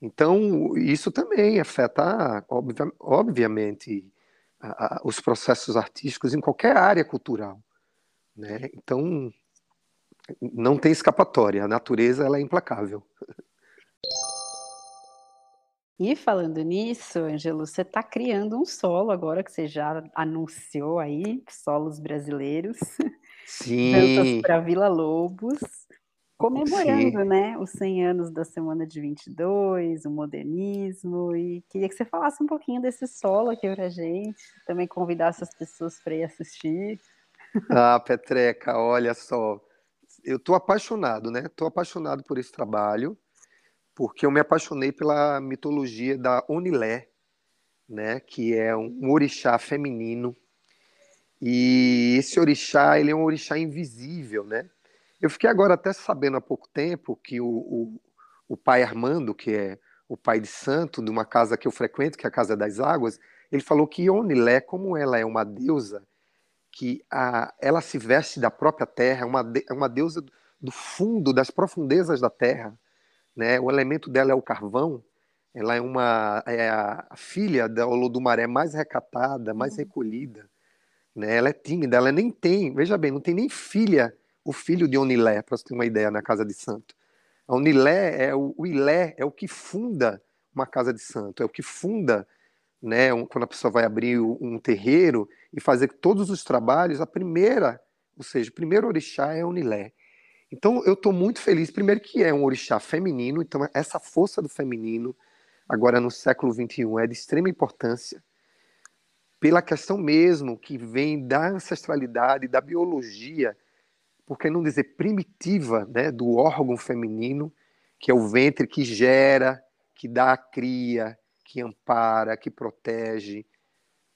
Então, isso também afeta, obvia, obviamente, a, a, os processos artísticos em qualquer área cultural, né? Então, não tem escapatória, a natureza ela é implacável. E falando nisso, Angelo, você está criando um solo agora que você já anunciou aí, solos brasileiros. Sim. Danças para Vila Lobos, comemorando, Sim. né, os 100 anos da Semana de 22, o modernismo, e queria que você falasse um pouquinho desse solo aqui para gente, também convidasse as pessoas para ir assistir. Ah, Petreca, olha só, eu estou apaixonado, né? Estou apaixonado por esse trabalho porque eu me apaixonei pela mitologia da Onilé, né, que é um orixá feminino. E esse orixá, ele é um orixá invisível, né? Eu fiquei agora até sabendo há pouco tempo que o, o, o pai Armando, que é o pai de santo de uma casa que eu frequento, que é a Casa das Águas, ele falou que Onilé, como ela é uma deusa, que a, ela se veste da própria terra, é uma, de, é uma deusa do fundo, das profundezas da terra, né? O elemento dela é o carvão. Ela é uma é a filha da Olodumaré mais recatada, mais uhum. recolhida. Né? Ela é tímida, ela nem tem, veja bem, não tem nem filha, o filho de Onilé, para você ter uma ideia, na casa de santo. A Onilé é o, o Ilé, é o que funda uma casa de santo, é o que funda, né, um, quando a pessoa vai abrir um terreiro e fazer todos os trabalhos, a primeira, ou seja, o primeiro orixá é Onilé. Então eu estou muito feliz, primeiro que é um orixá feminino, então essa força do feminino, agora no século XXI, é de extrema importância, pela questão mesmo que vem da ancestralidade, da biologia, por que não dizer primitiva, né, do órgão feminino, que é o ventre que gera, que dá a cria, que ampara, que protege,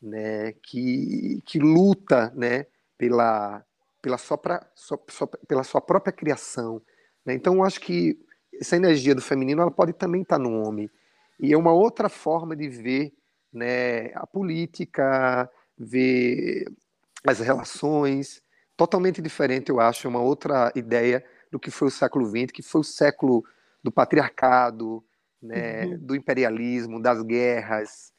né, que, que luta né, pela, pela sua, pra, sua, sua, pela sua própria criação. Né? Então, eu acho que essa energia do feminino ela pode também estar no homem. E é uma outra forma de ver né, a política, ver as relações, totalmente diferente, eu acho, é uma outra ideia do que foi o século XX, que foi o século do patriarcado, né, uhum. do imperialismo, das guerras,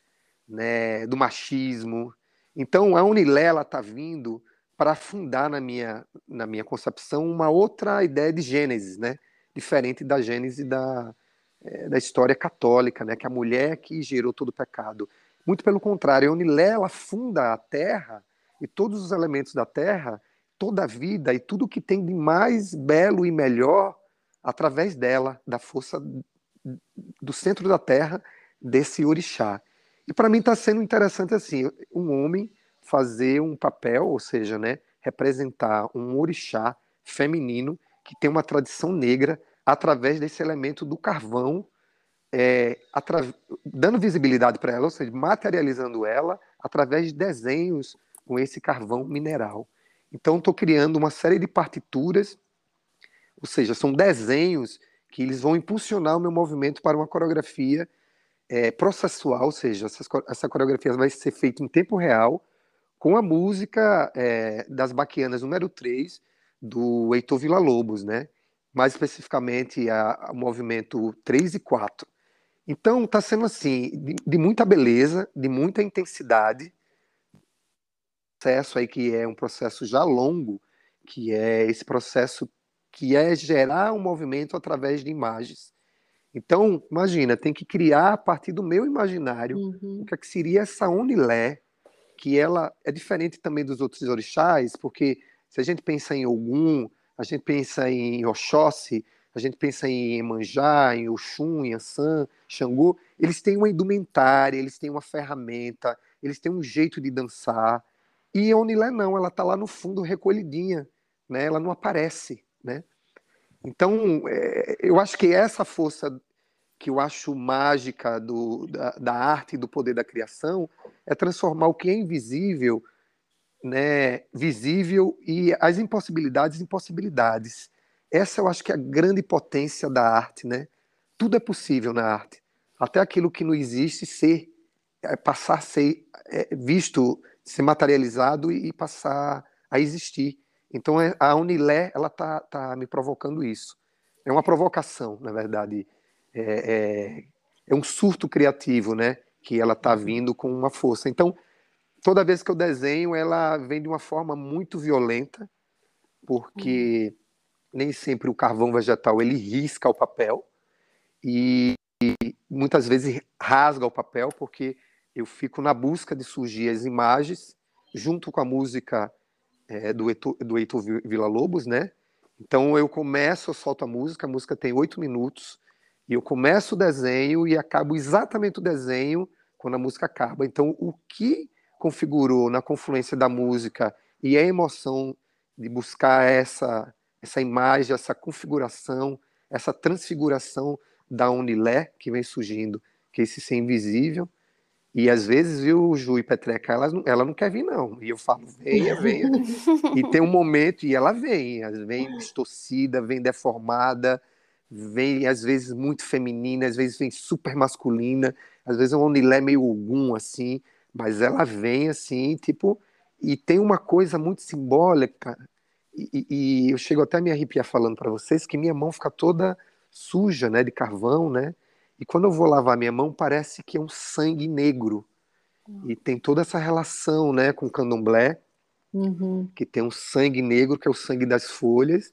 né, do machismo. Então, a Unilela está vindo para fundar na minha, na minha concepção uma outra ideia de Gênesis, né? diferente da Gênese da, é, da história católica, né, que a mulher que gerou todo o pecado. Muito pelo contrário, a Onilé ela funda a terra e todos os elementos da terra, toda a vida e tudo que tem de mais belo e melhor através dela, da força do centro da terra, desse orixá. E para mim está sendo interessante assim, um homem fazer um papel, ou seja, né, representar um orixá feminino que tem uma tradição negra através desse elemento do carvão, é, dando visibilidade para ela, ou seja, materializando ela através de desenhos com esse carvão mineral. Então, estou criando uma série de partituras, ou seja, são desenhos que eles vão impulsionar o meu movimento para uma coreografia é, processual, ou seja, essa, essa, coreografia vai ser feita em tempo real, com a música é, das Baquianas número 3, do Heitor Villa-Lobos, né? mais especificamente o movimento 3 e 4. Então, está sendo assim, de, de, muita beleza, de muita intensidade, processo aí que é um processo já longo, que é esse processo que é gerar um movimento através de imagens. Então, imagina, tem que criar a partir do meu imaginário uhum. o que, é que seria essa Onilé, que ela é diferente também dos outros orixás, porque se a gente pensa em Ogum, a gente pensa em Oxóssi, a gente pensa em Emanjá, em Oxum, em Ansan, Xangô, eles têm uma indumentária, eles têm uma ferramenta, eles têm um jeito de dançar. E a não, ela está lá no fundo recolhidinha, né? ela não aparece. Né? Então, é, eu acho que essa força que eu acho mágica do, da, da, arte e do poder da criação é transformar o que é invisível, né, visível e as impossibilidades em possibilidades. Essa eu acho que é a grande potência da arte, né? Tudo é possível na arte. Até aquilo que não existe ser, é, passar a ser é, visto, ser materializado e, e passar a existir. Então é, a Unilé ela tá, tá me provocando isso. É uma provocação, na verdade. É, é, é um surto criativo, né? Que ela tá uhum. vindo com uma força. Então toda vez que eu desenho, ela vem de uma forma muito violenta, porque uhum. nem sempre o carvão vegetal ele risca o papel e, e muitas vezes rasga o papel, porque eu fico na busca de surgir as imagens junto com a música é, do, Heitor, do Heitor Villa-Lobos, né? Então eu começo, eu solto a música, a música tem oito minutos, e eu começo o desenho e acabo exatamente o desenho quando a música acaba. Então o que configurou na confluência da música e a emoção de buscar essa, essa imagem, essa configuração, essa transfiguração da Unilé que vem surgindo, que é esse ser invisível, e às vezes, viu, Ju e Petreca, ela, ela não quer vir, não. E eu falo, venha, venha. e tem um momento, e ela vem, vem distorcida, vem deformada, vem às vezes muito feminina, às vezes vem super masculina, às vezes é um onilé meio algum, assim, mas ela vem assim, tipo, e tem uma coisa muito simbólica, e, e eu chego até a me arrepiar falando para vocês que minha mão fica toda suja, né, de carvão, né, e quando eu vou lavar minha mão, parece que é um sangue negro. Uhum. E tem toda essa relação né, com o candomblé, uhum. que tem um sangue negro, que é o sangue das folhas,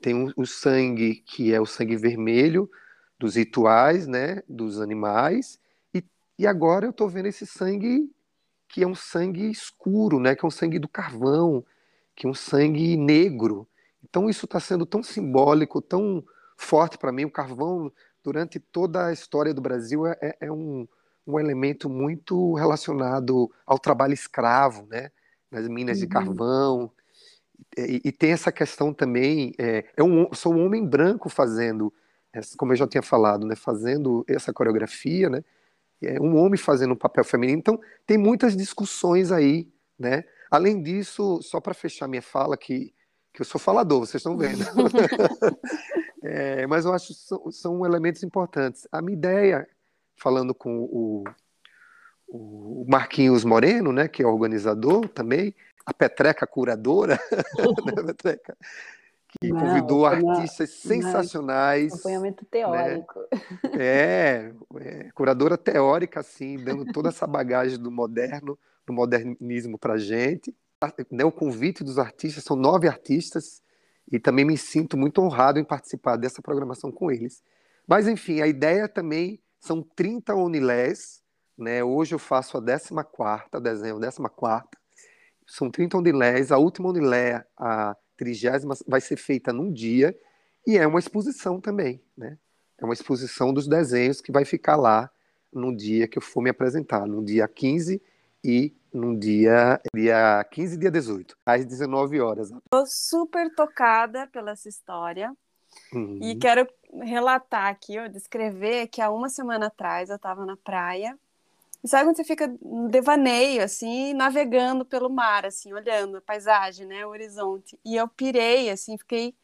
tem um, o sangue que é o sangue vermelho dos rituais, né, dos animais, e, e agora eu estou vendo esse sangue que é um sangue escuro, né, que é um sangue do carvão, que é um sangue negro. Então isso está sendo tão simbólico, tão forte para mim. O carvão durante toda a história do Brasil, é, é, é um, um elemento muito relacionado ao trabalho escravo, né? nas minas uhum. de carvão. E, e, tem essa questão também, é, é um, sou um homem branco fazendo, como eu já tinha falado, né, fazendo essa coreografia, né, é um homem fazendo um papel feminino. Então, tem muitas discussões aí, né? Além disso, só para fechar minha fala, que, que eu sou falador, vocês estão vendo. É, mas eu acho que são, são, elementos importantes. A minha ideia, falando com o, o Marquinhos Moreno, né, que é organizador também, a Petreca curadora, né, Petreca? que Não, convidou artistas sensacionais. Acompanhamento teórico. Né? É, é, curadora teórica, assim, dando toda essa bagagem do moderno, do modernismo para gente. Né, o convite dos artistas, são nove artistas, e também me sinto muito honrado em participar dessa programação com eles. Mas, enfim, a ideia também são 30 onilés, né? Hoje eu faço a 14ª, desenho a 14ª. São 30 onilés, a última onilé, a trigésima, vai ser feita num dia, e é uma exposição também, né? É uma exposição dos desenhos que vai ficar lá no dia que eu for me apresentar, no dia 15 e no dia, dia 15 e dia 18, às 19 horas. Estou super tocada pela essa história. Uhum. E quero relatar aqui, ó, descrever que há uma semana atrás eu estava na praia. E sabe quando você fica no devaneio, assim, navegando pelo mar, assim, olhando a paisagem, né, o horizonte. E eu pirei, assim, fiquei.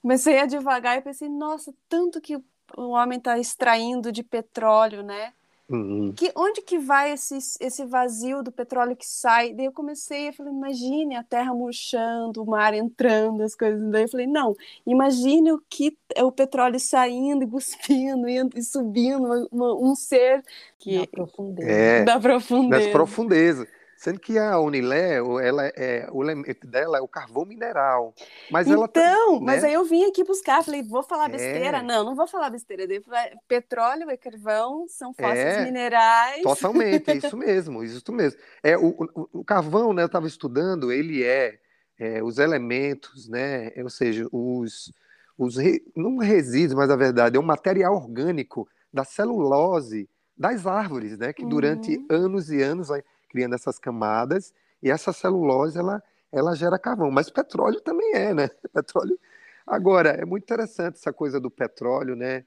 Comecei a devagar e pensei, nossa, tanto que o homem está extraindo de petróleo, né? Uhum. Que, onde que vai esse, esse vazio do petróleo que sai? Daí eu comecei, eu falei, imagine a terra murchando, o mar entrando, as coisas. Daí eu falei, não, imagine o que é o petróleo saindo e cuspindo e, subindo, uma, uma, um ser que... Da profundeza. É, da profundeza. Das profundezas. Sendo que a Unilé, ela é, o elemento dela é o carvão mineral. Mas então, ela tá, né? mas aí eu vim aqui buscar, falei, vou falar besteira? É. Não, não vou falar besteira. Petróleo e carvão são fósseis é, minerais. Totalmente, é isso mesmo, isso mesmo. É, o, o, o carvão, né, eu estava estudando, ele é, é, os elementos, né, ou seja, os, os re, não resíduos, mas a verdade, é um material orgânico da celulose das árvores, né, que durante uhum. anos e anos vai criando essas camadas, e essa celulose ela, ela gera carvão. Mas petróleo também é, né? Petróleo. Agora, é muito interessante essa coisa do petróleo, né?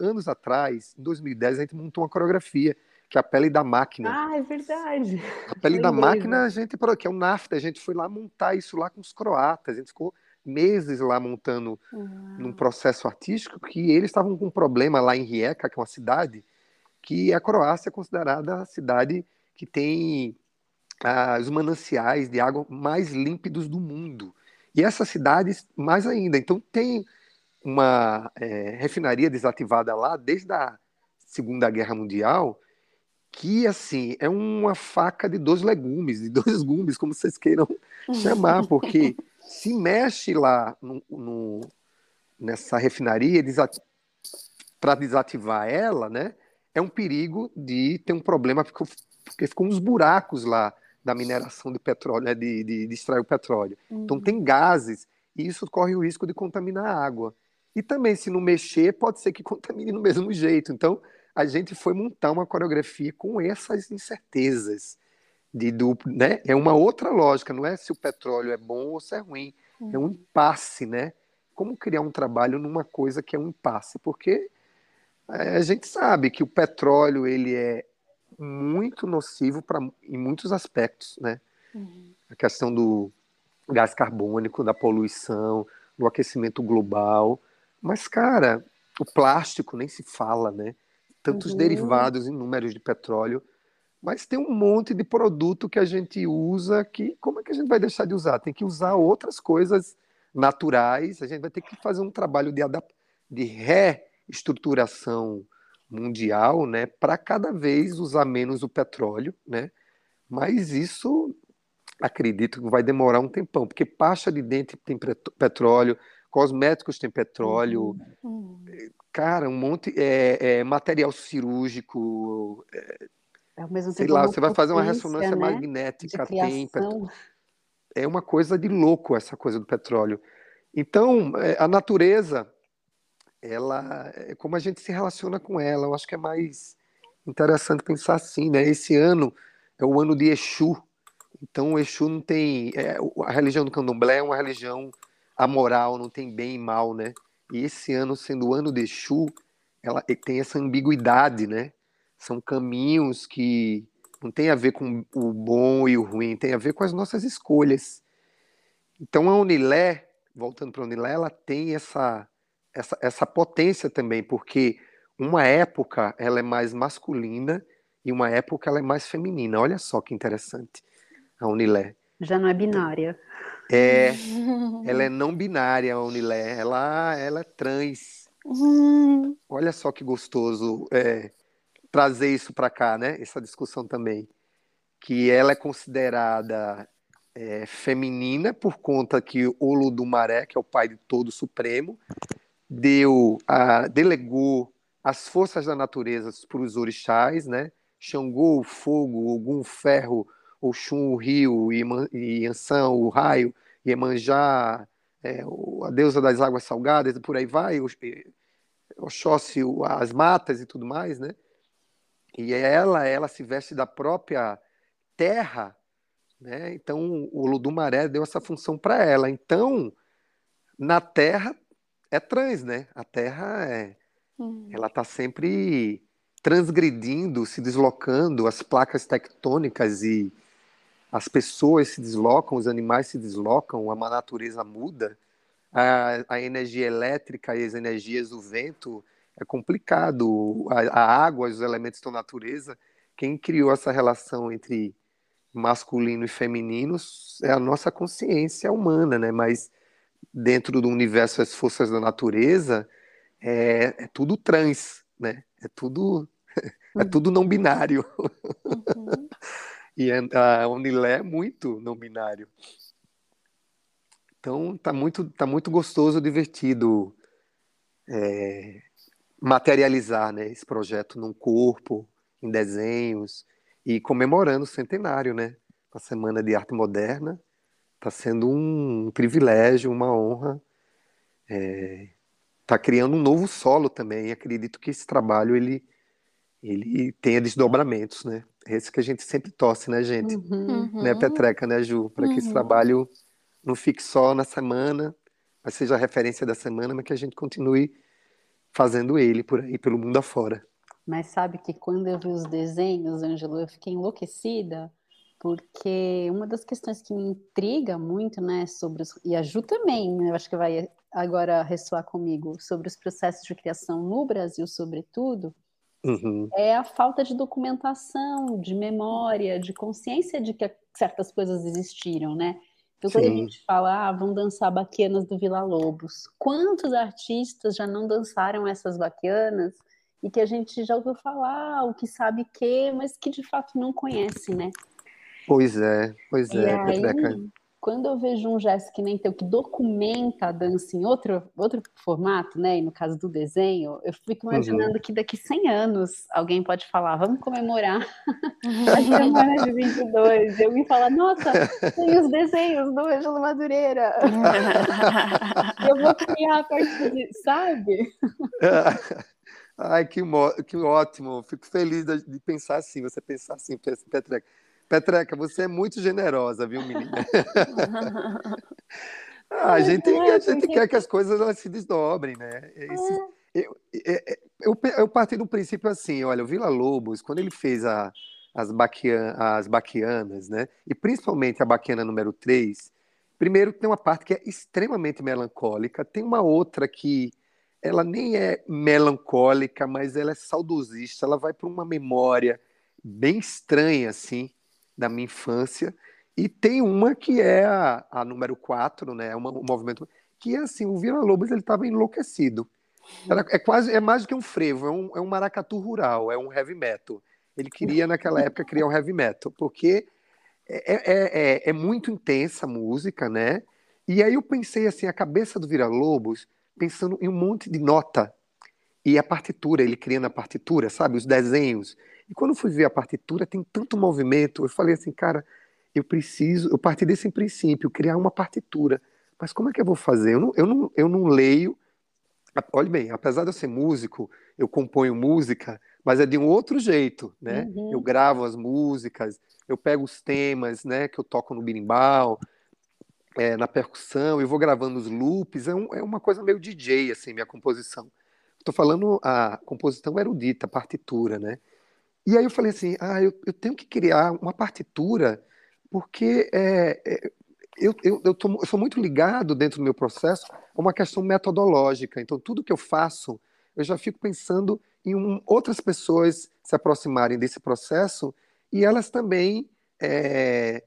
Anos atrás, em 2010, a gente montou uma coreografia, que é a pele da máquina. Ah, é verdade. A pele da máquina, a gente, que é o NAFTA, a gente foi lá montar isso lá com os croatas, a gente ficou meses lá montando uhum. num processo artístico que eles estavam com um problema lá em Rijeka, que é uma cidade, que a Croácia é considerada a cidade que tem ah, os mananciais de água mais límpidos do mundo. E essas cidades, mais ainda. Então, tem uma é, refinaria desativada lá desde a Segunda Guerra Mundial, que, assim, é uma faca de dois legumes, de dois gumes, como vocês queiram chamar, porque se mexe lá no, no, nessa refinaria desat... para desativar ela, né, é um perigo de ter um problema, porque ficam uns buracos lá da mineração de petróleo, né, de, de, de, extrair o petróleo. Uhum. Então tem gases e isso corre o risco de contaminar a água. E também, se não mexer, pode ser que contamine do mesmo jeito. Então, a gente foi montar uma coreografia com essas incertezas. De, do, né? É uma outra lógica, não é se o petróleo é bom ou se é ruim. Uhum. É um impasse, né? Como criar um trabalho numa coisa que é um impasse? Porque é, a gente sabe que o petróleo ele é muito nocivo para em muitos aspectos, né? Uhum. A questão do gás carbônico, da poluição, do aquecimento global. Mas, cara, o plástico nem se fala, né? Tantos uhum. derivados inúmeros de petróleo. Mas tem um monte de produto que a gente usa que como é que a gente vai deixar de usar? Tem que usar outras coisas naturais. A gente vai ter que fazer um trabalho de, de reestruturação mundial, né, para cada vez usar menos o petróleo, né? Mas isso acredito que vai demorar um tempão, porque pasta de dente tem petróleo, cosméticos tem petróleo, uhum. cara, um monte é, é material cirúrgico. É, Ao mesmo sei lá, você vai fazer uma ressonância né? magnética, tem petróleo. É uma coisa de louco essa coisa do petróleo. Então, é, a natureza ela, é como a gente se relaciona com ela, eu acho que é mais interessante pensar assim, né? Esse ano é o ano de Exu, então o Exu não tem, é, a religião do Candomblé é uma religião amoral, não tem bem e mal, né? E esse ano sendo o ano de Exu, ela tem essa ambiguidade, né? São caminhos que não tem a ver com o bom e o ruim, tem a ver com as nossas escolhas. Então a Unilé, voltando para a Unilé, ela tem essa essa, essa potência também, porque uma época ela é mais masculina e uma época ela é mais feminina. Olha só que interessante a Unilé. Já não é binária. É, ela é não binária a Unilé, ela, ela é trans. Olha só que gostoso é, trazer isso para cá, né? Essa discussão também. Que ela é considerada é, feminina por conta que Olodumaré, que é o pai de todo o Supremo, deu, a, delegou as forças da natureza para os orixás, né? Xangô, o fogo, Ogum, ferro, Oxum, o rio, e Ansan, o raio, Iemanjá, é, a deusa das águas salgadas, por aí vai, Oxóssi, as matas e tudo mais, né? E ela, ela se veste da própria terra, né? Então o Ludumaré deu essa função para ela. Então, na terra é trans, né? A terra é hum. ela está sempre transgredindo, se deslocando, as placas tectônicas e as pessoas se deslocam, os animais se deslocam, a natureza muda, a, a energia elétrica e as energias do vento é complicado, a, a água, os elementos da natureza, quem criou essa relação entre masculino e feminino é a nossa consciência humana, né? Mas dentro do universo das forças da natureza é, é tudo trans, né? É tudo é tudo não binário. Uhum. e a Unilé é muito não binário. Então tá muito tá muito gostoso, divertido é, materializar, né? Esse projeto num corpo, em desenhos e comemorando o centenário, né? A Semana de Arte Moderna está sendo um privilégio, uma honra. Está é, tá criando um novo solo também. Acredito que esse trabalho ele ele tenha desdobramentos, né? É esse que a gente sempre torce, né, gente? Uhum. Né, Petreca, né, Ju? Para que esse uhum. trabalho não fique só na semana, mas seja a referência da semana, mas que a gente continue fazendo ele por aí, pelo mundo afora. Mas sabe que quando eu vi os desenhos, Ângelo, eu fiquei enlouquecida, porque uma das questões que me intriga muito, né, sobre os, e a Ju também, né, eu acho que vai agora ressoar comigo, sobre os processos de criação no Brasil, sobretudo, uhum. é a falta de documentação, de memória, de consciência de que certas coisas existiram, né? Então, quando a gente fala, ah, vão dançar baquianas do Vila Lobos, quantos artistas já não dançaram essas baquianas e que a gente já ouviu falar, o que sabe que, mas que de fato não conhece, né? Pois é, pois e é, aí, quando eu vejo um gesto que nem teu, que documenta a dança em outro, outro formato, né, e no caso do desenho, eu fico imaginando uhum. que daqui 100 anos alguém pode falar, vamos comemorar a semana de 22, e alguém fala, nossa, tem os desenhos do Ângelo Madureira, eu vou criar a partir de, sabe? Ai, que, que ótimo. Fico feliz de, de, pensar assim, você pensar assim, Petreca. Petreca, você é muito generosa, viu, menina? ah, a gente, a gente quer que as coisas elas se desdobrem, né? Esse, eu, eu, eu parti do princípio assim, olha, o Vila Lobos, quando ele fez a, as, baquian, as baquianas, né? E principalmente a baquiana número 3, primeiro tem uma parte que é extremamente melancólica, tem uma outra que ela nem é melancólica, mas ela é saudosista, ela vai para uma memória bem estranha, assim, da minha infância. E tem uma que é a, a número 4, né, uma, um movimento que é assim, o Vila Lobos ele estava enlouquecido. Era, é quase é mais do que um frevo, é um, é um maracatu rural, é um heavy metal. Ele queria naquela época criar um heavy metal, porque é, é, é, é muito intensa a música, né? E aí eu pensei assim, a cabeça do Vila Lobos pensando em um monte de nota. E a partitura, ele criando a partitura, sabe? Os desenhos. E quando eu fui ver a partitura, tem tanto movimento. Eu falei assim, cara, eu preciso, eu parti desse princípio, criar uma partitura. Mas como é que eu vou fazer? Eu não, eu não, eu não leio. Olhe bem, apesar de eu ser músico, eu componho música, mas é de um outro jeito, né? Uhum. Eu gravo as músicas, eu pego os temas, né, que eu toco no birimbau, é, na percussão, eu vou gravando os loops, é, um, é uma coisa meio DJ, assim, minha composição. Estou falando a composição erudita, partitura, né? E aí eu falei assim, ah, eu, eu tenho que criar uma partitura, porque é, é, eu, eu, eu, tô, eu sou muito ligado dentro do meu processo a uma questão metodológica. Então, tudo que eu faço, eu já fico pensando em um, outras pessoas se aproximarem desse processo e elas também é,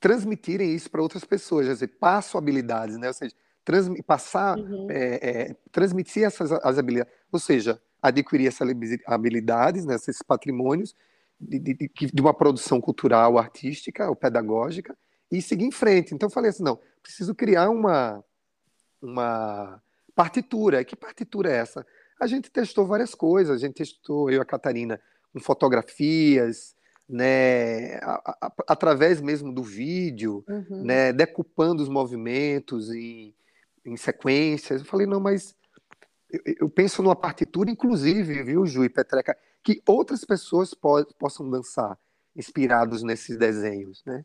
transmitirem isso para outras pessoas, quer dizer, passo habilidades, né? Ou seja, trans, passar, uhum. é, é, transmitir essas as habilidades, ou seja, adquirir essas habilidades, né, esses patrimônios de, de, de, uma produção cultural, artística ou pedagógica e seguir em frente. Então eu falei assim, não, preciso criar uma uma partitura. Que partitura é essa? A gente testou várias coisas, a gente testou, eu e a Catarina, com fotografias, né, a, a, através mesmo do vídeo, uhum. né, decupando os movimentos em, em sequências. Eu falei, não, mas eu, eu, penso numa partitura, inclusive, viu, Ju e Petreca, que outras pessoas po possam dançar inspirados nesses desenhos, né?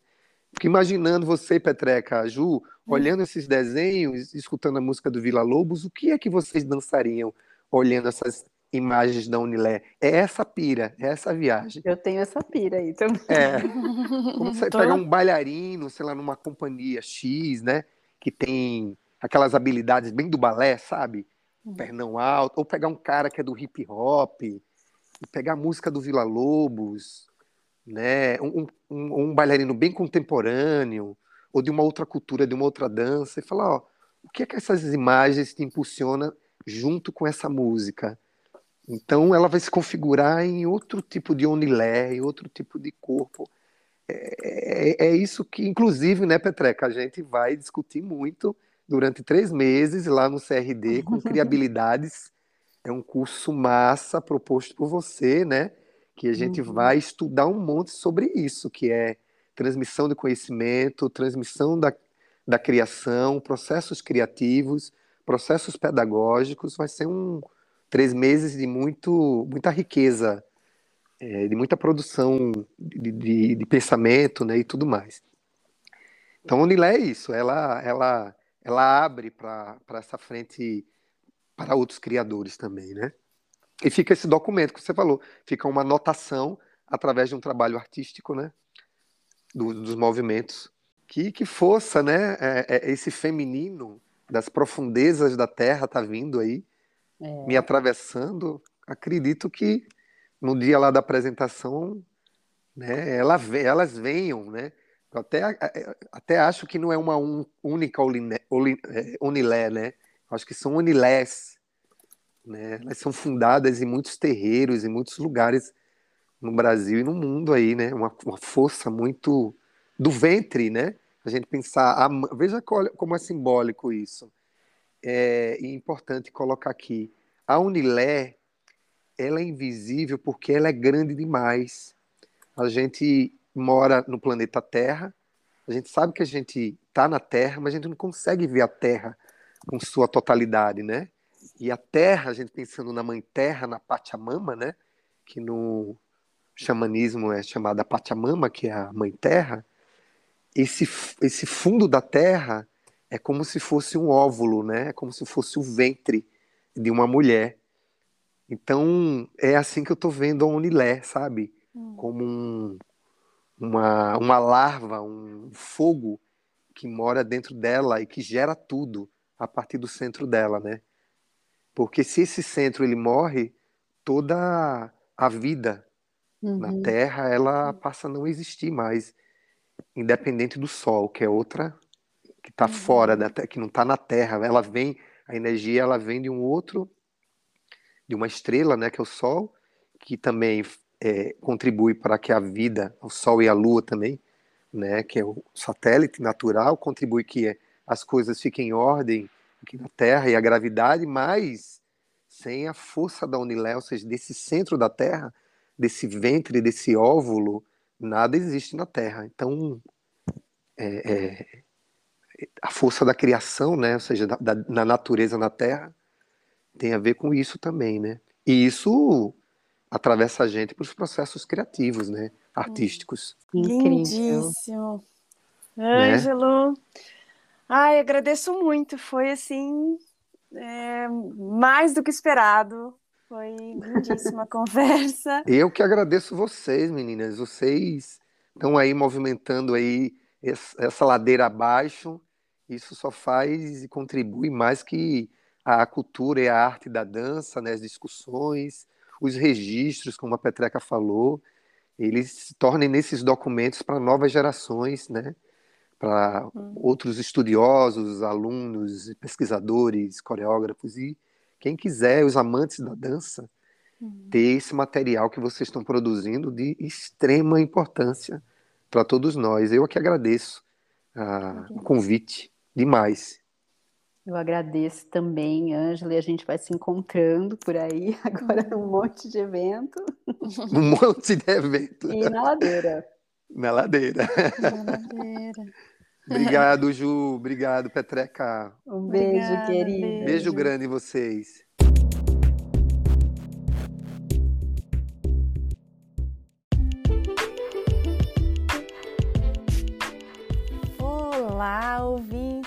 Fico imaginando você, Petreca, Ju, hum. olhando esses desenhos, escutando a música do Vila Lobos, o que é que vocês dançariam olhando essas imagens da Unilé? É essa pira, é essa viagem. Eu tenho essa pira aí também. É. Como você Tô... pegar um bailarino, sei lá, numa companhia X, né? Que tem aquelas habilidades bem do balé, sabe? Hum. Pernão alto. Ou pegar um cara que é do hip hop, e pegar a música do Vila Lobos, né? Um, um, um, bailarino bem contemporâneo, ou de uma outra cultura, de uma outra dança, e falar, ó, o que é que essas imagens te impulsionam junto com essa música? Então ela vai se configurar em outro tipo de onilé, em outro tipo de corpo. É, é, é, isso que, inclusive, né, Petreca, a gente vai discutir muito durante três meses lá no CRD com criabilidades. É um curso massa proposto por você, né? que a gente uhum. vai estudar um monte sobre isso, que é transmissão de conhecimento, transmissão da, da criação, processos criativos, processos pedagógicos. Vai ser um três meses de muito, muita riqueza, é, de muita produção de, de, de, pensamento, né, e tudo mais. Então, a Unilé é isso. Ela, ela, ela abre para essa frente para outros criadores também, né? E fica esse documento que você falou, fica uma anotação através de um trabalho artístico, né? Do, dos movimentos. Que, que força, né? É, é, esse feminino das profundezas da terra está vindo aí, é. me atravessando. Acredito que no dia lá da apresentação, né? Ela, elas venham, né? Eu até, até acho que não é uma un, única é, unilé, né? Acho que são unilés né? Elas são fundadas em muitos terreiros, em muitos lugares no Brasil e no mundo aí, né? Uma, uma força muito do ventre, né? A gente pensar, a, veja como é simbólico isso. É importante colocar aqui. A Unilé, ela é invisível porque ela é grande demais. A gente mora no planeta Terra, a gente sabe que a gente está na Terra, mas a gente não consegue ver a Terra com sua totalidade, né? E a terra, a gente pensando na mãe terra, na Pachamama, né? Que no xamanismo é chamada Pachamama, que é a mãe terra. Esse, esse fundo da terra é como se fosse um óvulo, né? É como se fosse o ventre de uma mulher. Então, é assim que eu estou vendo a Unilé, sabe? Hum. Como um, uma, uma larva, um fogo que mora dentro dela e que gera tudo a partir do centro dela, né? Porque se esse centro ele morre, toda a vida uhum. na Terra ela passa a não existir mais, independente do Sol, que é outra que está uhum. fora da Terra, que não está na Terra. Ela vem, a energia ela vem de um outro, de uma estrela, né, que é o Sol, que também é, contribui para que a vida, o Sol e a Lua também, né, que é o satélite natural, contribui que as coisas fiquem em ordem aqui na Terra e a gravidade, mas sem a força da Unilé, ou seja, desse centro da Terra, desse ventre, desse óvulo, nada existe na Terra. Então, é, é, a força da criação, né, ou seja, da, da, na natureza na Terra, tem a ver com isso também, né? E isso atravessa a gente para os processos criativos, né, artísticos. Lindíssimo. Né? Ângelo, Ai, agradeço muito. Foi assim, é, mais do que esperado. Foi lindíssima conversa. Eu que agradeço vocês, meninas. Vocês estão aí movimentando aí essa ladeira abaixo. Isso só faz e contribui mais que a cultura e a arte da dança, né, as discussões, os registros, como a Petreca falou, eles se tornem nesses documentos para novas gerações, né? para hum. outros estudiosos, alunos, pesquisadores, coreógrafos e quem quiser, os amantes da dança, hum. ter esse material que vocês estão produzindo de extrema importância para todos nós. Eu aqui agradeço ah, o convite demais. Eu agradeço também, Ângela, e a gente vai se encontrando por aí, agora num monte de evento. Um monte de evento. E na ladeira. Na ladeira. Na ladeira. Obrigado, Ju. Obrigado, Petreca. Um beijo, Obrigada, querido. beijo. Beijo grande em vocês. Olá,